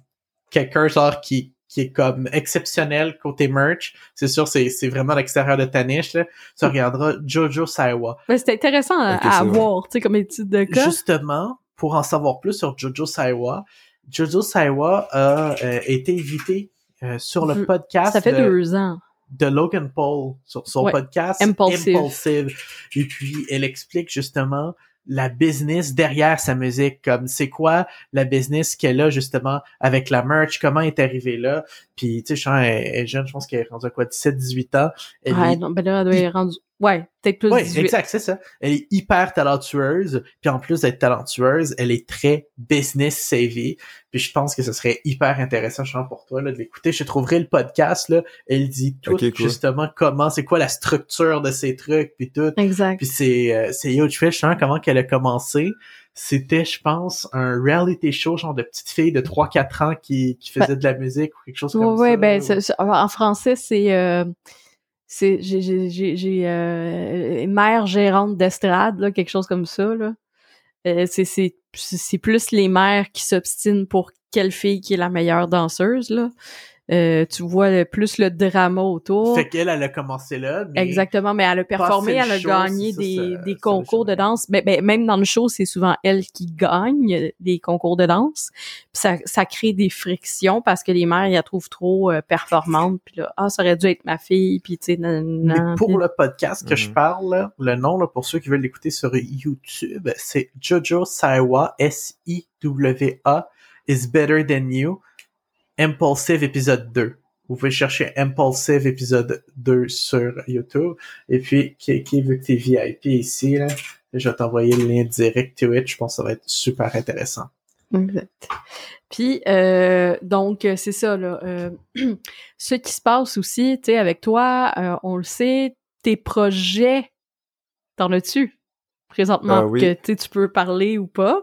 quelqu'un genre qui qui est comme exceptionnel côté merch, c'est sûr c'est c'est vraiment l'extérieur de ta niche là. Tu regarderas Jojo Saiwa. Mais c'est intéressant à, voir, tu sais, comme étude de cas. Justement, pour en savoir plus sur Jojo Saiwa, Jojo Saiwa a euh, été invité euh, sur le podcast Ça fait de, deux ans. De Logan Paul sur son Ouais. podcast Impulsive. Impulsive. Et puis, elle explique justement la business derrière sa musique, comme c'est quoi la business qu'elle a justement avec la merch, comment elle est arrivée là. Puis, tu sais, je elle, elle est jeune, je pense qu'elle est rendue à quoi, 17, 18 ans. Elle Ouais, est- non, ben là, elle doit être rendue... Ouais, peut-être plus Ouais, 18. exact, c'est ça. Elle est hyper talentueuse, puis en plus d'être talentueuse, elle est très business savvy. Puis je pense que ce serait hyper intéressant, je pense, pour toi, là, de l'écouter. Je trouverai le podcast, là. Elle dit tout, cool. justement, comment, c'est quoi la structure de ces trucs, puis tout. Exact. Puis c'est, euh, c'est huge. Fait, justement, comment qu'elle a commencé. C'était, je pense, un reality show, genre de petite fille de 3-4 ans qui, qui faisait de la musique ou quelque chose comme Ouais, ouais, ça. ben, c'est- en français, c'est... euh, c'est j'ai j'ai euh, mère gérante d'estrade là quelque chose comme ça là. Euh, c'est c'est c'est plus les mères qui s'obstinent pour quelle fille qui est la meilleure danseuse là Euh, tu vois le- plus le drama autour Fait qu'elle, elle a commencé là. mais- Exactement, mais elle a performé, elle a show, gagné ça, des, concours de danse. Ben, ben, même dans le show, c'est souvent elle qui gagne des concours de danse. Puis ça, ça crée des frictions parce que les mères, ils la trouvent trop euh, performante. Puis là, ah, ça aurait dû être ma fille. Puis tu sais, nan, Mais nan, pour le podcast que je Mhm. parle, le nom, là, pour ceux qui veulent l'écouter sur YouTube, c'est Jojo Saiwa, S-I-W-A, is better than you, Impulsive épisode 2. Vous pouvez chercher Impulsive épisode 2 sur YouTube. Et puis, qui, qui vu que t'es VIP ici, là, je vais t'envoyer le lien direct Twitch. Je pense que ça va être super intéressant. Exact. Puis euh, donc euh, c'est ça là. euh, ce qui se passe aussi, tu sais, avec toi, euh, on le sait, tes projets, t'en as-tu présentement oui. que tu tu peux parler ou pas?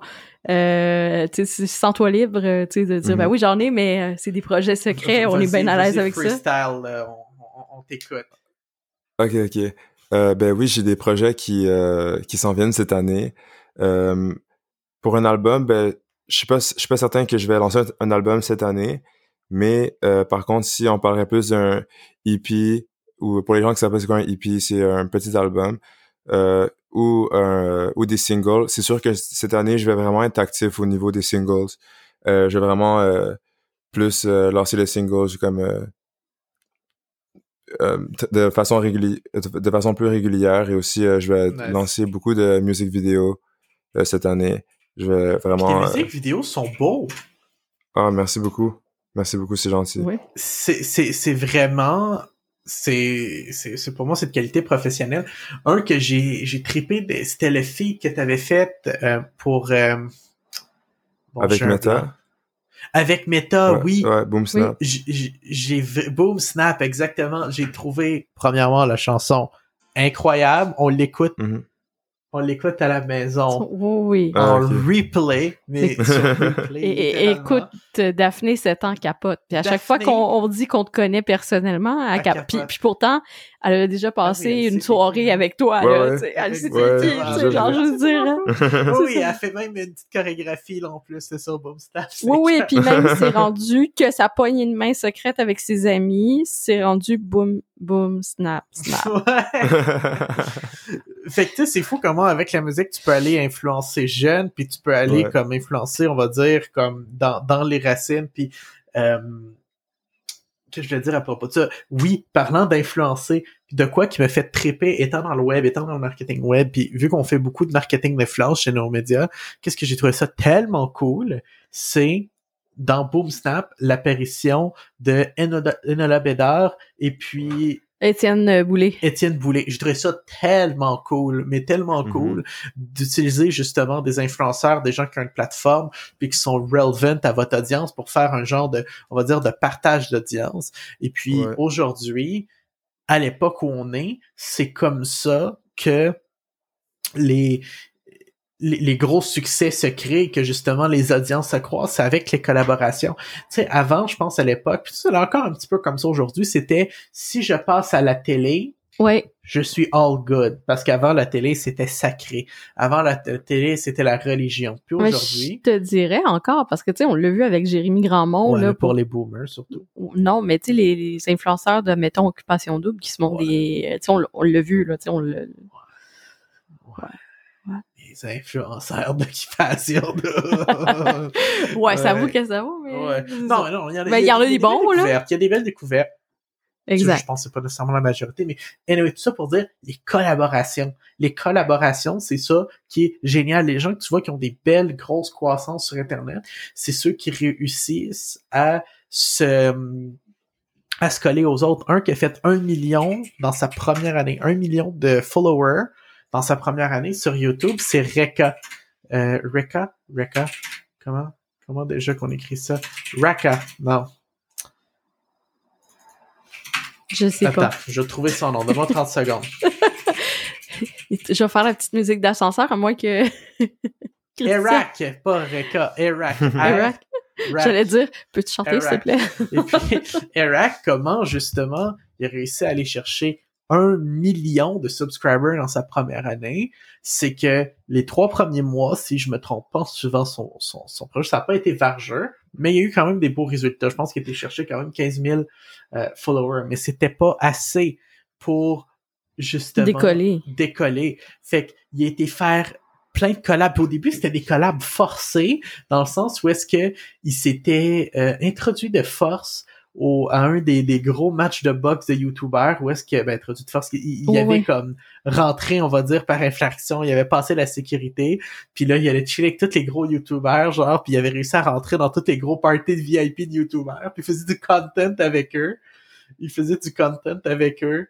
Euh, tu sais, sens-toi libre, euh, tu sais, de dire Mhm. ben oui j'en ai, mais euh, c'est des projets secrets, on est bien à l'aise avec ça. freestyle, là, on, on- on t'écoute. Ok, ok. Euh, ben oui, j'ai des projets qui euh, qui s'en viennent cette année. Euh, pour un album, ben je suis pas je suis pas certain que je vais lancer un, un album cette année, mais euh, par contre, si on parlerait plus d'un EP ou pour les gens qui savent pas c'est quoi un EP, c'est un petit album euh, ou un, ou des singles. C'est sûr que cette année, je vais vraiment être actif au niveau des singles. Euh, je vais vraiment euh, plus euh, lancer les singles comme euh, euh, de façon régulière, de façon plus régulière et aussi euh, je vais Nice. lancer beaucoup de musique vidéo euh, cette année. Je vais Puis vraiment. les euh, musiques vidéo sont beaux. Ah, merci beaucoup. Merci beaucoup, c'est gentil. Oui. c'est c'est c'est vraiment c'est c'est c'est pour moi cette qualité professionnelle. Un que j'ai j'ai trippé, de- c'était le feat que t'avais fait euh, pour euh, bon, Avec. Meta? Avec Meta, ouais, oui. Ouais, Boom Snap. J'ai Boom Snap, exactement. J'ai trouvé, premièrement, la chanson incroyable. On l'écoute, Mhm. On l'écoute à la maison Oui, oui. Ah, replay, mais sur replay. Et, écoute, Daphné, c'est en capote. Puis à chaque fois qu'on on dit qu'on te connaît personnellement, elle Elle cap- capote. puis, puis pourtant, elle a déjà passé oui, elle sait une soirée avec toi. Ouais, là, ouais. Elle sait Ouais, qui, genre je- juste dire. hein. Oui, elle fait même une petite chorégraphie, là, en plus, c'est sur Boom Snap. c'est Oui, oui, puis même c'est rendu que sa poignée de main secrète avec ses amis, c'est rendu boum, boum, snap, snap. Fait que tu sais, c'est fou comment avec la musique tu peux aller influencer jeune, puis tu peux aller Ouais. comme influencer, on va dire, comme dans, dans les racines, puis euh, que je veux dire à propos de ça. Oui, parlant d'influencer, de quoi qui me fait tripper étant dans le web, étant dans le marketing web, puis vu qu'on fait beaucoup de marketing d'influence chez nos médias, qu'est-ce que j'ai trouvé ça tellement cool, c'est dans Boom Snap l'apparition de Enola, Enola Bédard et puis Étienne euh, Boulay. Étienne Boulay. Je trouvais ça tellement cool, mais tellement Mhm. cool d'utiliser justement des influenceurs, des gens qui ont une plateforme puis qui sont relevant à votre audience pour faire un genre de, on va dire, de partage d'audience. Et puis Ouais. aujourd'hui, à l'époque où on est, c'est comme ça que les les, les gros succès se créent, que justement les audiences se croissent, c'est avec les collaborations. Tu sais, avant, je pense à l'époque, puis c'est encore un petit peu comme ça aujourd'hui, c'était si je passe à la télé, Ouais, je suis all good. Parce qu'avant, la télé, c'était sacré. Avant, la télé, c'était la religion. Puis mais je aujourd'hui, te dirais encore, parce que tu sais, on l'a vu avec Jérémy Grandmont, ouais, là, pour les boomers surtout. Non, mais tu sais, les, les influenceurs de, mettons, Occupation Double qui se montrent Ouais. des... Tu sais, on, l'a vu, là, tu sais, on l'a... Les influenceurs d'occupation. Ouais, Ouais. ça vaut que ça vaut, mais... ouais. Non, mais non, il y en a, il y en a des belles bons, là. Il y a des belles découvertes. Je, je Exact. pense que c'est pas nécessairement la majorité, mais anyway, tout ça pour dire les collaborations. Les collaborations, c'est ça qui est génial. Les gens que tu vois qui ont des belles grosses croissances sur Internet, c'est ceux qui réussissent à se à se coller aux autres. Un qui a fait un million dans sa première année, un million de followers dans sa première année sur YouTube, c'est Reka. Euh, Reka? Reka? Comment? Comment déjà qu'on écrit ça? Raka. Non. Je sais Attends, pas. je vais trouver son nom. Donne-moi 30 secondes. Je vais faire la petite musique d'ascenseur, à moins que... Erac, pas Reka. Erac. Erac. J'allais dire, peux-tu chanter, s'il te plaît? Et puis, Erac, comment justement il a réussi à aller chercher un million de subscribers dans sa première année, c'est que les trois premiers mois, si je me trompe pas, suivant son, son, son projet, ça n'a pas été vargeux, mais il y a eu quand même des beaux résultats. Je pense qu'il a été cherché quand même 15 000 euh, followers, mais c'était pas assez pour justement Décoller. décoller. Fait qu'il a été faire plein de collabs. Au début, c'était des collabs forcés, dans le sens où est-ce que il s'était euh, introduit de force au, à un des, des gros matchs de boxe de YouTubers, où est-ce que, ben, introduit de force, il, il avait comme rentré, on va dire, par infraction, il avait passé la sécurité, puis là, il allait chiller avec tous les gros YouTubers, genre, puis il avait réussi à rentrer dans tous les gros parties de VIP de YouTubers, puis il faisait du content avec eux. Il faisait du content avec eux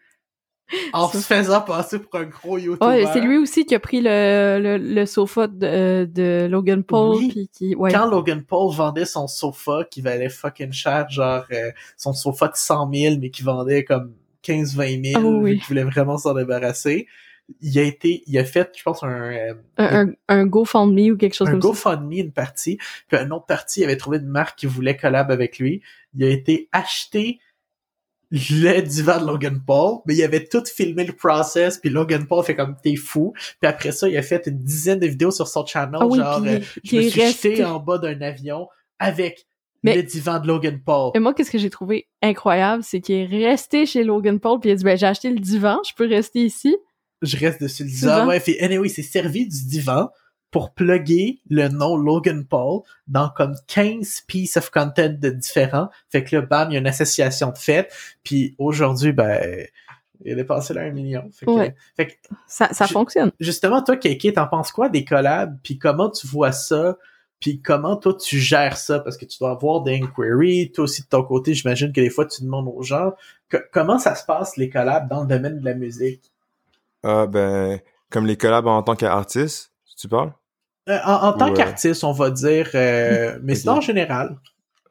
en se faisant passer pour un gros YouTuber. Ouais, c'est lui aussi qui a pris le, le, le sofa de, de Logan Paul, Oui. puis qui... Ouais. Quand Logan Paul vendait son sofa qui valait fucking cher, genre euh, son sofa de 100 000, mais qui vendait comme 15-20 000, Ah oui. vu qu'il voulait vraiment s'en débarrasser, il a été, il a fait, je pense, un, euh, un, un, un GoFundMe ou quelque chose un comme ça. GoFundMe, une partie, puis une autre partie, il avait trouvé une marque qui voulait collab avec lui. Il a été acheté le divan de Logan Paul, mais il avait tout filmé le process, puis Logan Paul fait comme t'es fou. Puis après ça, il a fait une dizaine de vidéos sur son channel, Ah oui, genre puis euh, je me suis jeté en bas d'un avion avec Mais- le divan de Logan Paul. Et moi, qu'est-ce que j'ai trouvé incroyable, c'est qu'il est resté chez Logan Paul, puis il a dit, ben, j'ai acheté le divan, je peux rester ici. Je reste dessus le Divan. divan. Ouais, puis anyway, il s'est servi du divan pour plugger le nom Logan Paul dans comme 15 pieces of content de différents. Fait que là, bam, il y a une association de fait. Puis aujourd'hui, ben, il a dépassé là un million. Fait que, Ouais. fait que Ça, fonctionne. justement, toi, Keke, t'en penses quoi des collabs? Puis comment tu vois ça? Puis comment toi tu gères ça? Parce que tu dois avoir des inquiries, toi aussi de ton côté, j'imagine que des fois tu demandes aux gens que- comment ça se passe les collabs dans le domaine de la musique? Ah, ben, comme les collabs en tant qu'artiste, tu parles? Euh, en, en tant Ouais. qu'artiste, on va dire, euh, mais c'est en général.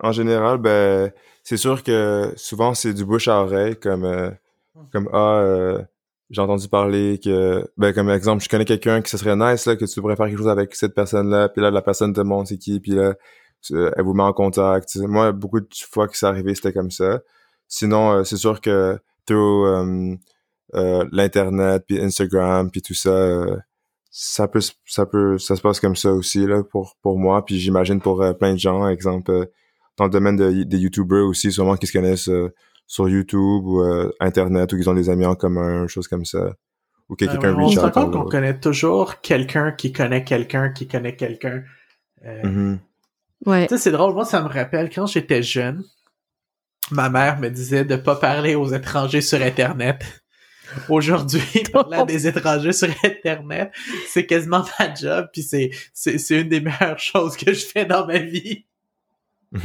En général, ben, c'est sûr que souvent c'est du bouche à oreille, comme, euh, comme ah, euh, j'ai entendu parler que, ben, comme exemple, je connais quelqu'un qui ce serait nice là, que tu pourrais faire quelque chose avec cette personne-là, puis là la personne te montre c'est qui, puis là elle vous met en contact. Moi, beaucoup de fois que c'est arrivé, c'était comme ça. Sinon, euh, c'est sûr que through euh, euh, l'internet, puis Instagram, puis tout ça. Ça peut, se- ça peut, ça se passe comme ça aussi là pour pour moi, puis j'imagine pour euh, plein de gens, exemple euh, dans le domaine de- des YouTubers aussi, sûrement qui se connaissent euh, sur YouTube ou euh, Internet ou qu'ils ont des amis en commun, choses comme ça, ou que Euh, quelqu'un on se rend compte qu'on connaît toujours quelqu'un qui connaît quelqu'un qui connaît quelqu'un. Euh, Mhm. Ouais. Tu sais, c'est drôle, moi, ça me rappelle quand j'étais jeune, ma mère me disait de pas parler aux étrangers sur Internet. Aujourd'hui, parler à des étrangers sur Internet, c'est quasiment ma job, puis c'est, c'est, c'est une des meilleures choses que je fais dans ma vie.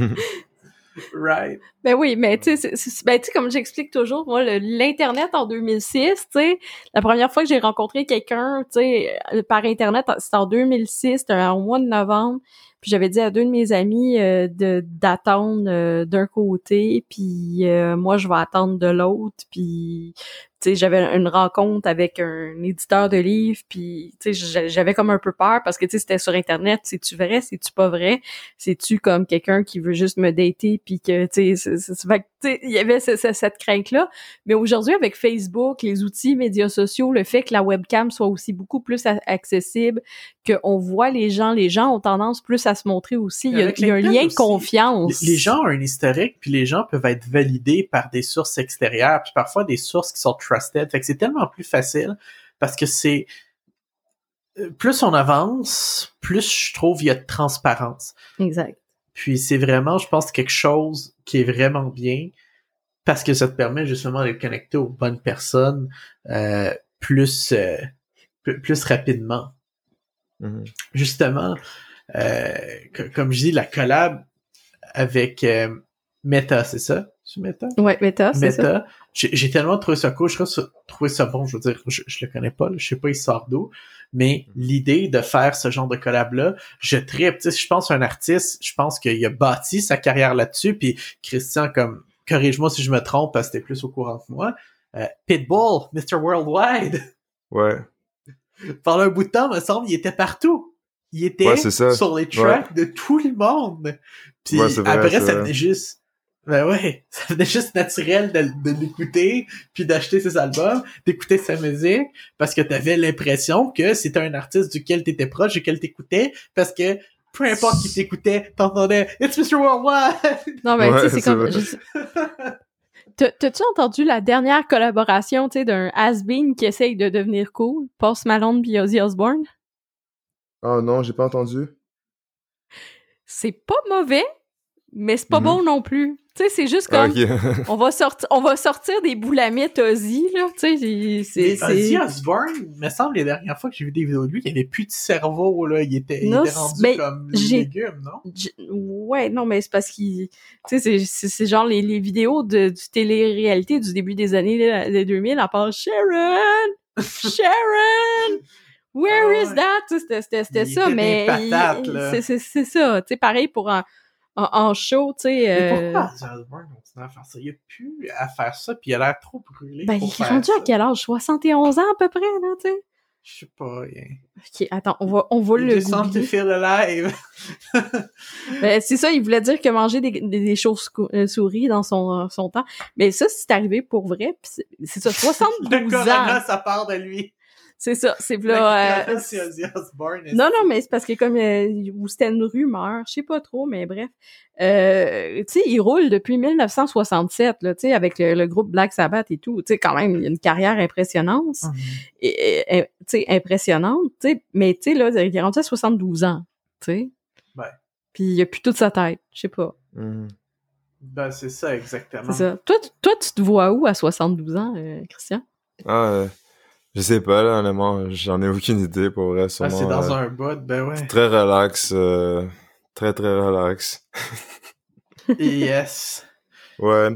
Right? Ben oui, mais tu sais, ben comme j'explique toujours, moi, le- l'internet en 2006, tu sais, la première fois que j'ai rencontré quelqu'un, tu sais, euh, par internet, c'était en 2006, c'était au mois de novembre, puis j'avais dit à deux de mes amis euh, de d'attendre euh, d'un côté, puis euh, moi je vais attendre de l'autre, puis j'avais une rencontre avec un éditeur de livres, puis j'avais comme un peu peur parce que c'était sur internet, c'est-tu vrai, c'est-tu pas vrai? c'est-tu comme quelqu'un qui veut juste me dater puis que tu sais il y avait ce- ce- cette crainte là mais aujourd'hui avec Facebook les outils médias sociaux le fait que la webcam soit aussi beaucoup plus accessible qu'on voit les gens les gens ont tendance plus à se montrer aussi. Il y a, Avec il y a un lien de confiance. Les, gens ont un historique, puis les gens peuvent être validés par des sources extérieures, puis parfois des sources qui sont trusted. Fait que c'est tellement plus facile parce que c'est euh, plus on avance, plus je trouve il y a de transparence. exact Puis c'est vraiment, je pense, quelque chose qui est vraiment bien parce que ça te permet justement d'être connecté aux bonnes personnes euh, plus euh, plus- rapidement Mhm. justement, euh, co- comme je dis, la collab avec euh, Meta, c'est ça? C'est Meta? ouais Meta c'est ça Meta. J'ai j'ai tellement trouvé ça cool, je trouve ça, trouvé ça bon, je veux dire, je, je le connais pas, là, je sais pas il sort d'où, mais l'idée de faire ce genre de collab-là, je tripe, tu sais, je pense à un artiste, je pense qu'il a bâti sa carrière là-dessus, puis Christian, comme, corrige-moi si je me trompe, parce que t'es plus au courant que moi, euh, Pitbull, Mr. Worldwide, Ouais. pendant un bout de temps, me semble, il était partout. Il était Ouais, c'est ça. sur les tracks de tout le monde. Puis Ouais, c'est vrai, après, ça venait juste... Ben ouais, ça venait juste naturel de, de l'écouter, puis d'acheter ses albums, d'écouter sa musique, parce que t'avais l'impression que c'était un artiste duquel t'étais proche, duquel t'écoutais, parce que peu importe qui t'écoutait, t'entendais « It's Mr. Worldwide! non mais tu sais Ouais, c'est c'est comme T'as-tu entendu la dernière collaboration, tu sais, d'un has-been qui essaye de devenir cool, Post Malone puis Ozzy Osbourne? Oh non, j'ai pas entendu. c'est pas mauvais, mais c'est pas Mhm. bon non plus. Tu sais, c'est juste comme on va sortir on va sortir des boulamites Ozzy là, tu sais, c'est c'est Ozzy c'est Osbourne, me semble, les dernières fois que j'ai vu des vidéos de lui, il avait plus de cerveau, là, il était, il était rendu comme légume, non? Ouais, non, mais c'est parce qu'il... Tu sais, c'est- c'est c'est genre les, les vidéos de, du télé-réalité du début des années là, des 2000, à part « Sharon! Sharon! Where Ah is that? » Tu sais, C'était ça, mais... c'est- C'est c'est ça. Tu sais, pareil pour en, en, en show, tu sais... Mais euh, pourquoi Osbourne continue à faire ça? Il a plus à faire ça, puis il a l'air trop brûlé Ben, pour il est faire rendu ça. à quel âge? 71 ans à peu près, là, tu sais? Je sais pas, il Ok, attends, on va, on va le googler. feel alive. Ben, c'est ça, il voulait dire que manger des, des, des chauves-souris dans son, son temps. Mais ça, c'est arrivé pour vrai. pis c'est- ça, Le 72 corona, ans. ça part de lui. C'est ça, c'est là. euh, non, non, mais c'est parce que comme euh, ou c'était une rumeur, je sais pas trop, mais bref. Euh, tu sais, il roule depuis 1967, là, tu sais, avec le, le groupe Black Sabbath et tout. Tu sais, quand même, il a une carrière impressionnante. Mhm. Et, et- et, tu sais, impressionnante, tu sais. Mais tu sais, là, il est rendu à 72 ans, tu sais. Ouais. Puis il a plus toute sa tête, je sais pas. Mhm. Ben, c'est ça, exactement. C'est ça. Toi, tu- toi, tu te vois où à 72 ans, euh, Christian? Ah, euh, je sais pas, là, honnêtement, j'en ai aucune idée, pour vrai, Ah, sûrement. c'est dans euh, un bout, ben ouais. Très relax, euh, très très relax. yes. Ouais,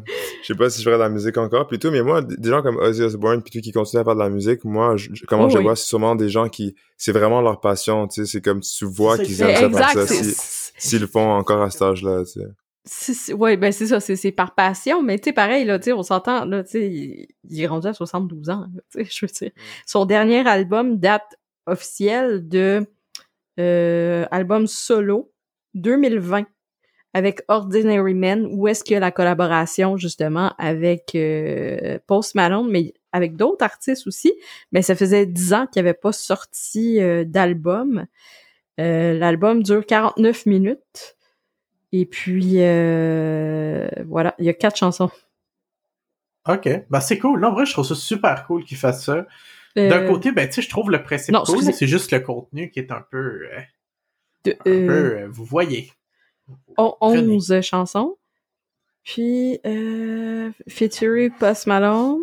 je sais pas si je ferais de la musique encore, puis tout, mais moi, des gens comme Ozzy Osbourne, puis tout, qui continuent à faire de la musique, moi, je, comment Oh je oui. vois, c'est sûrement des gens qui, c'est vraiment leur passion, tu sais, c'est comme tu vois qu'ils aiment ça exact. faire ça, si- s'ils le font encore à cet âge-là, tu sais. Ouais, ben c'est ça, c'est par passion, mais tu sais, pareil, là, tu sais, on s'entend, là, tu sais, il, il est rendu à 72 ans, tu sais, je veux dire. Son dernier album date officielle de euh, album solo 2020 avec Ordinary Men, où est-ce qu'il y a la collaboration, justement, avec euh, Post Malone, mais avec d'autres artistes aussi, mais ça faisait 10 ans qu'il n'y avait pas sorti euh, d'album. Euh, L'album dure 49 minutes. Et puis, euh, voilà, il y a quatre chansons. OK. Ben, c'est cool. Non, en vrai, je trouve ça super cool qu'ils fassent ça. D'un Euh, côté, ben, tu sais, je trouve le principe non, cool, c'est juste le contenu qui est un peu, euh, de- un peu, vous voyez. on- Prenez. 11 chansons. Puis, euh, featuring Post Malone.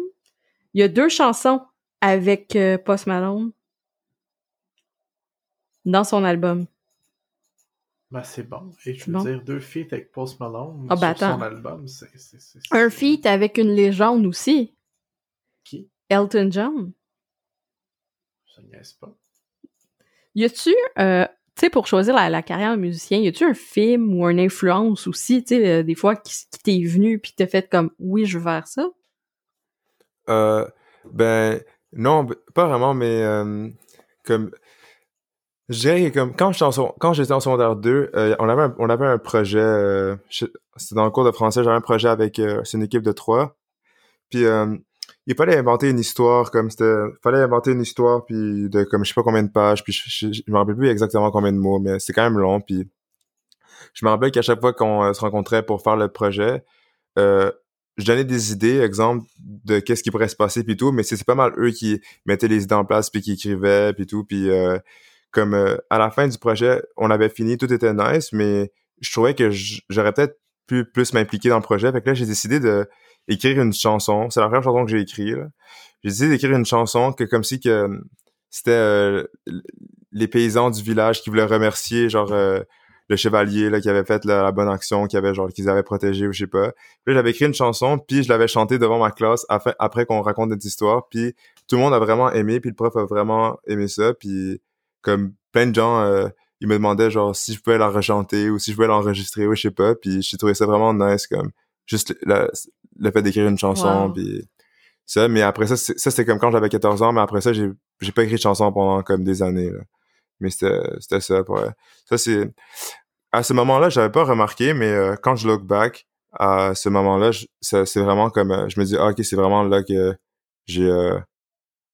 Il y a deux chansons avec Post Malone dans son album. Ben, c'est bon. Et je veux Bon. dire, deux feats avec Post Malone Ah, ben, sur attends. son album, c'est... Un feat avec une légende aussi, Qui? Elton John. Ça niaise pas. Y a-tu, euh, tu sais, pour choisir la, la carrière de musicien, y a-tu un film ou une influence aussi, tu sais, euh, des fois qui, qui t'est venu puis t'as fait comme, oui, je veux faire ça? Euh, ben, non, pas vraiment, mais euh, comme, je dirais que comme, quand j'étais en, quand j'étais en secondaire 2, euh, on, avait un, on avait un projet, euh, c'était dans le cours de français, j'avais un projet avec, euh, c'est une équipe de trois, puis euh, il fallait inventer une histoire, comme c'était, fallait inventer une histoire, puis de comme, je sais pas combien de pages, puis je, je, je me rappelle plus exactement combien de mots, mais c'est quand même long, puis je me rappelle qu'à chaque fois qu'on euh, se rencontrait pour faire le projet, je donnais des idées, exemple, de qu'est-ce qui pourrait se passer puis tout, mais c'est pas mal eux qui mettaient les idées en place puis qui écrivaient puis tout, puis euh, comme euh, à la fin du projet, on avait fini, tout était nice, mais je trouvais que j'aurais peut-être pu plus m'impliquer dans le projet, fait que là j'ai décidé de écrire une chanson, c'est la première chanson que j'ai écrite. J'ai décidé d'écrire une chanson que comme si que c'était euh, les paysans du village qui voulaient remercier genre euh, le chevalier là qui avait fait la, bonne action, qui avait genre qu'ils avaient protégé ou je sais pas. Puis là, j'avais écrit une chanson, puis je l'avais chantée devant ma classe après qu'on raconte notre histoire, puis tout le monde a vraiment aimé, puis le prof a vraiment aimé ça, puis comme plein de gens, euh, ils me demandaient genre si je pouvais la rechanter ou si je pouvais l'enregistrer ou je sais pas, puis j'ai trouvé ça vraiment nice comme juste le, fait d'écrire une chanson, Wow. puis ça. Mais après ça, ça c'était comme quand j'avais 14 ans, mais après ça, j'ai j'ai pas écrit de chanson pendant comme des années. Là. Mais c'était c'était ça. Pour, ça c'est à ce moment-là, j'avais pas remarqué, mais euh, quand je look back à ce moment-là, je- ça- c'est vraiment comme euh, je me dis ah, ok, c'est vraiment là que j'ai euh,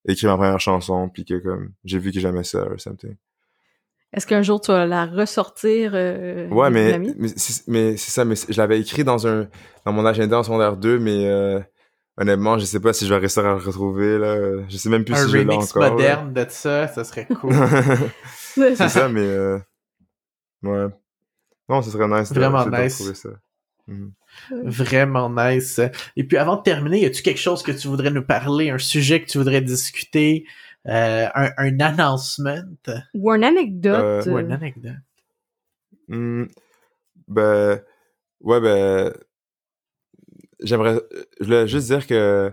écrit ma première chanson, puis que comme j'ai vu que j'aimais ça or something. Est-ce qu'un jour tu vas la ressortir? euh, Ouais, de mais c'est ça, mais je l'avais écrit dans un dans mon agenda en secondaire 2, mais euh, honnêtement, je sais pas si je vais réussir à le retrouver là. Je sais même plus Un si je l'ai encore. là. moderne de ça, ça serait cool. c'est ça, mais euh, ouais. Non, ce serait nice. de- Vraiment de nice. retrouver ça. Mhm. Vraiment nice. Et puis avant de terminer, y a-tu quelque chose que tu voudrais nous parler, un sujet que tu voudrais discuter, euh, un, un announcement? Ou une anecdote? Euh, ou une anecdote? Hmm, ben, ouais, ben, j'aimerais, je voulais juste dire que,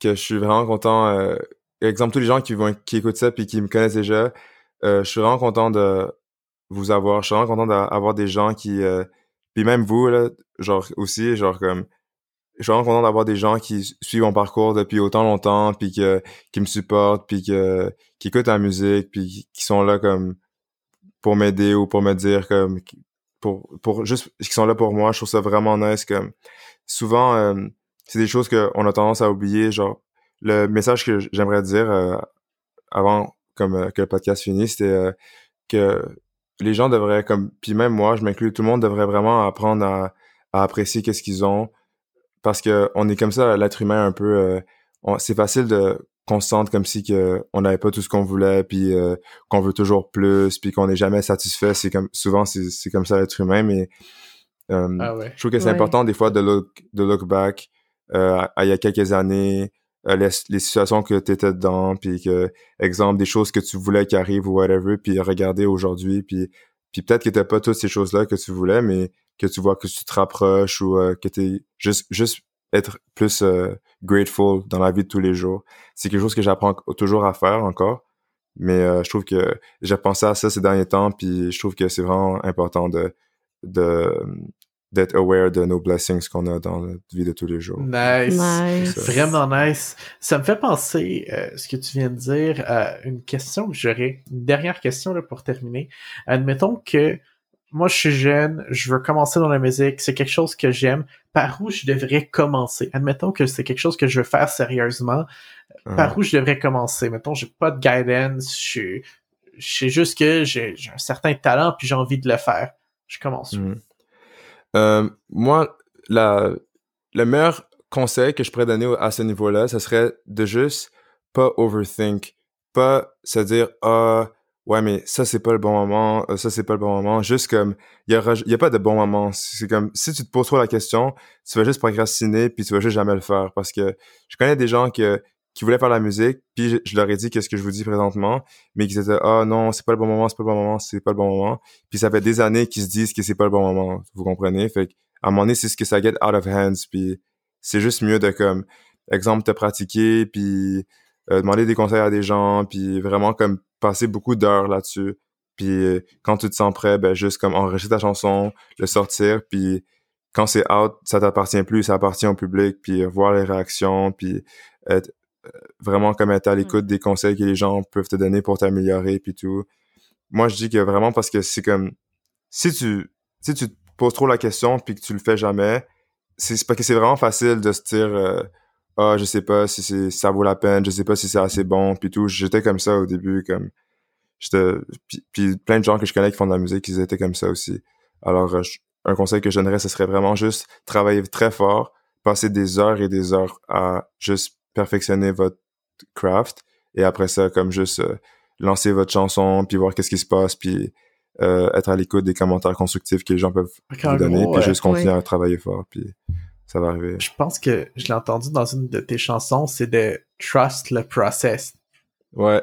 que je suis vraiment content, euh, exemple, tous les gens qui vont, qui écoutent ça puis qui me connaissent déjà, euh, je suis vraiment content de vous avoir, je suis vraiment content d'avoir des gens qui, euh, puis même vous, là, genre, aussi, genre, comme, je suis vraiment content d'avoir des gens qui suivent mon parcours depuis autant longtemps puis que, qui me supportent puis que, qui écoutent la musique puis qui- sont là comme, pour m'aider ou pour me dire comme pour pour juste qui sont là pour moi. Je trouve ça vraiment nice comme souvent euh, c'est des choses que on a tendance à oublier genre le message que j'aimerais dire euh, avant comme euh, que le podcast finisse c'était euh, que les gens devraient comme puis même moi je m'inclus tout le monde devrait vraiment apprendre à, à apprécier qu'est-ce qu'ils ont parce que on est comme ça l'être humain un peu euh, on- c'est facile de qu'on se sente comme si que on n'avait pas tout ce qu'on voulait puis euh, qu'on veut toujours plus puis qu'on n'est jamais satisfait c'est comme souvent c'est c'est comme ça l'être humain mais euh, Ah ouais. je trouve que c'est Ouais. important des fois de look de look back euh, à, à il y a quelques années euh, les, les situations que tu étais dedans puis que exemple des choses que tu voulais qui arrivent ou whatever puis regarder aujourd'hui puis Puis peut-être que t'as pas toutes ces choses-là que tu voulais, mais que tu vois que tu te rapproches ou euh, que t'es juste juste être plus euh, grateful dans la vie de tous les jours. C'est quelque chose que j'apprends toujours à faire encore. Mais euh, je trouve que j'ai pensé à ça ces derniers temps, puis je trouve que c'est vraiment important de de d'être aware de nos blessings qu'on a dans notre vie de tous les jours. Nice. Nice. Vraiment nice. Ça me fait penser, euh, ce que tu viens de dire, à une question que j'aurais, une dernière question là, pour terminer. Admettons que moi, je suis jeune, je veux commencer dans la musique, c'est quelque chose que j'aime. Par où je devrais commencer? Admettons que c'est quelque chose que je veux faire sérieusement. Par Ouais. où je devrais commencer? Mettons, j'ai pas de guidance, je suis- je sais juste que j'ai j'ai un certain talent puis j'ai envie de le faire. Je commence. Euh, moi, la, le meilleur conseil que je pourrais donner à ce niveau-là, ce serait de juste pas overthink, pas se dire ah ouais mais ça c'est pas le bon moment, euh, ça c'est pas le bon moment, juste comme il y aura il y a pas de bon moment, c'est comme si tu te poses trop la question, tu vas juste procrastiner puis tu vas juste jamais le faire. Parce que je connais des gens que qui voulaient faire la musique, puis je, leur ai dit qu'est-ce que je vous dis présentement, mais qui étaient ah non, c'est pas le bon moment, c'est pas le bon moment, c'est pas le bon moment. Puis ça fait des années qu'ils se disent que c'est pas le bon moment, vous comprenez? Fait qu'à un moment donné, c'est ce que ça get out of hands, puis c'est juste mieux de comme, exemple, te pratiquer, puis euh, demander des conseils à des gens, puis vraiment comme passer beaucoup d'heures là-dessus. Puis quand tu te sens prêt, ben juste comme enregistrer ta chanson, le sortir, puis quand c'est out, ça t'appartient plus, ça appartient au public, puis voir les réactions, puis être vraiment comme être à l'écoute des conseils que les gens peuvent te donner pour t'améliorer, puis tout. Moi je dis que vraiment parce que c'est comme si tu si tu te poses trop la question puis que tu le fais jamais c'est parce que c'est vraiment facile de se dire euh, ah je sais pas si c'est ça vaut la peine je sais pas si c'est assez bon puis tout. J'étais comme ça au début comme j'étais puis, puis plein de gens que je connais qui font de la musique ils étaient comme ça aussi. Alors euh, je- un conseil que je donnerais ce serait vraiment juste travailler très fort passer des heures et des heures à juste perfectionner votre craft et après ça comme juste euh, lancer votre chanson puis voir qu'est-ce qui se passe puis euh, être à l'écoute des commentaires constructifs que les gens peuvent qu'en vous donner gros, puis juste continuer ouais. à travailler fort puis ça va arriver je pense que je l'ai entendu dans une de tes chansons, c'est de trust le process. Ouais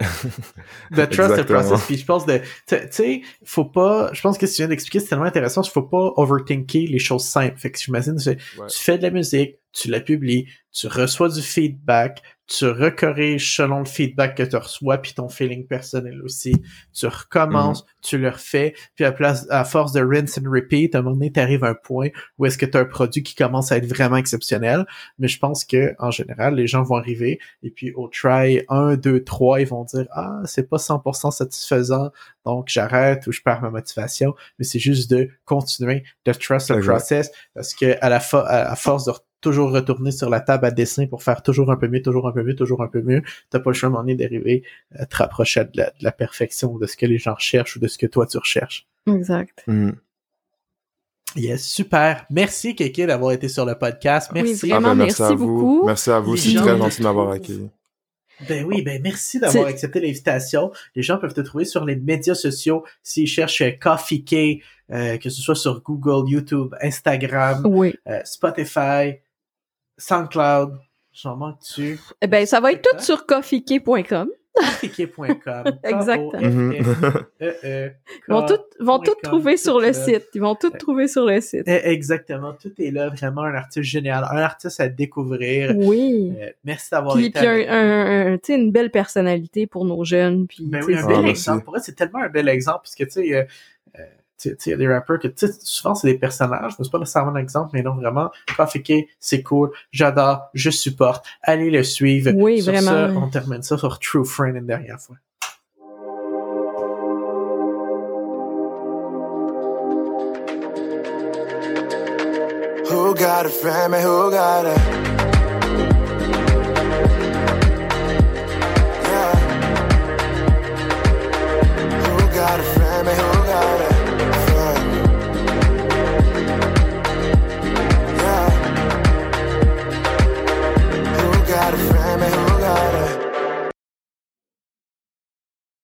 De trust the process. Puis je pense de, tu sais, faut pas, je pense que ce que tu viens d'expliquer, c'est tellement intéressant, il faut pas overthinker les choses simples. Fait que j'imagine, Ouais. tu fais de la musique, tu la publies, tu reçois du feedback, tu recorriges selon le feedback que tu reçois, puis ton feeling personnel aussi. Tu recommences, tu le refais, puis à place, à force de rinse and repeat, à un moment donné, t'arrives à un point où est-ce que tu as un produit qui commence à être vraiment exceptionnel. Mais je pense que, en général, les gens vont arriver, et puis au try 1, 2, 3, ils vont dire, ah, c'est pas 100% satisfaisant, donc j'arrête ou je perds ma motivation. Mais c'est juste de continuer de trust the Exact. process, parce que à la fo- à, à force de toujours retourner sur la table à dessin pour faire toujours un peu mieux, toujours un peu mieux, toujours un peu mieux, t'as pas le choix moment donné d'arriver à te rapprocher de la, de la perfection, de ce que les gens recherchent ou de ce que toi tu recherches. Exact. Mhm. Yes, super. Merci Kéké d'avoir été sur le podcast. Merci. Oui, Vraiment, Ah ben, merci à vous. beaucoup. merci à vous c'est très gentil de m'avoir accueilli Ben oui, ben merci d'avoir accepté l'invitation. Les gens peuvent te trouver sur les médias sociaux s'ils cherchent euh, Coffee K, euh, que ce soit sur Google, YouTube, Instagram, Oui. euh, Spotify, SoundCloud. J'en manque dessus. Eh ben, ça va être tout sur coffeekey.com. Coffeek.com. Exactement. Mhm. E Ils vont tout, vont tout trouver sur le site. Ils vont tout trouver sur le site. Eh, Exactement, tout est là, vraiment un artiste génial, un artiste à découvrir. Oui. Euh, merci d'avoir été puis un, une belle personnalité pour nos jeunes. Puis, Ben un bel exemple. Pour eux, c'est tellement un bel exemple, parce que, tu sais, il y a des rappeurs que, souvent, c'est des personnages, mais c'est pas nécessairement un exemple, mais non, vraiment, Coffee c'est cool, j'adore, je supporte, allez le suivre. Oui, Sur vraiment. ça, on termine ça sur True Friend une dernière fois. Who got a friend, man? Who got a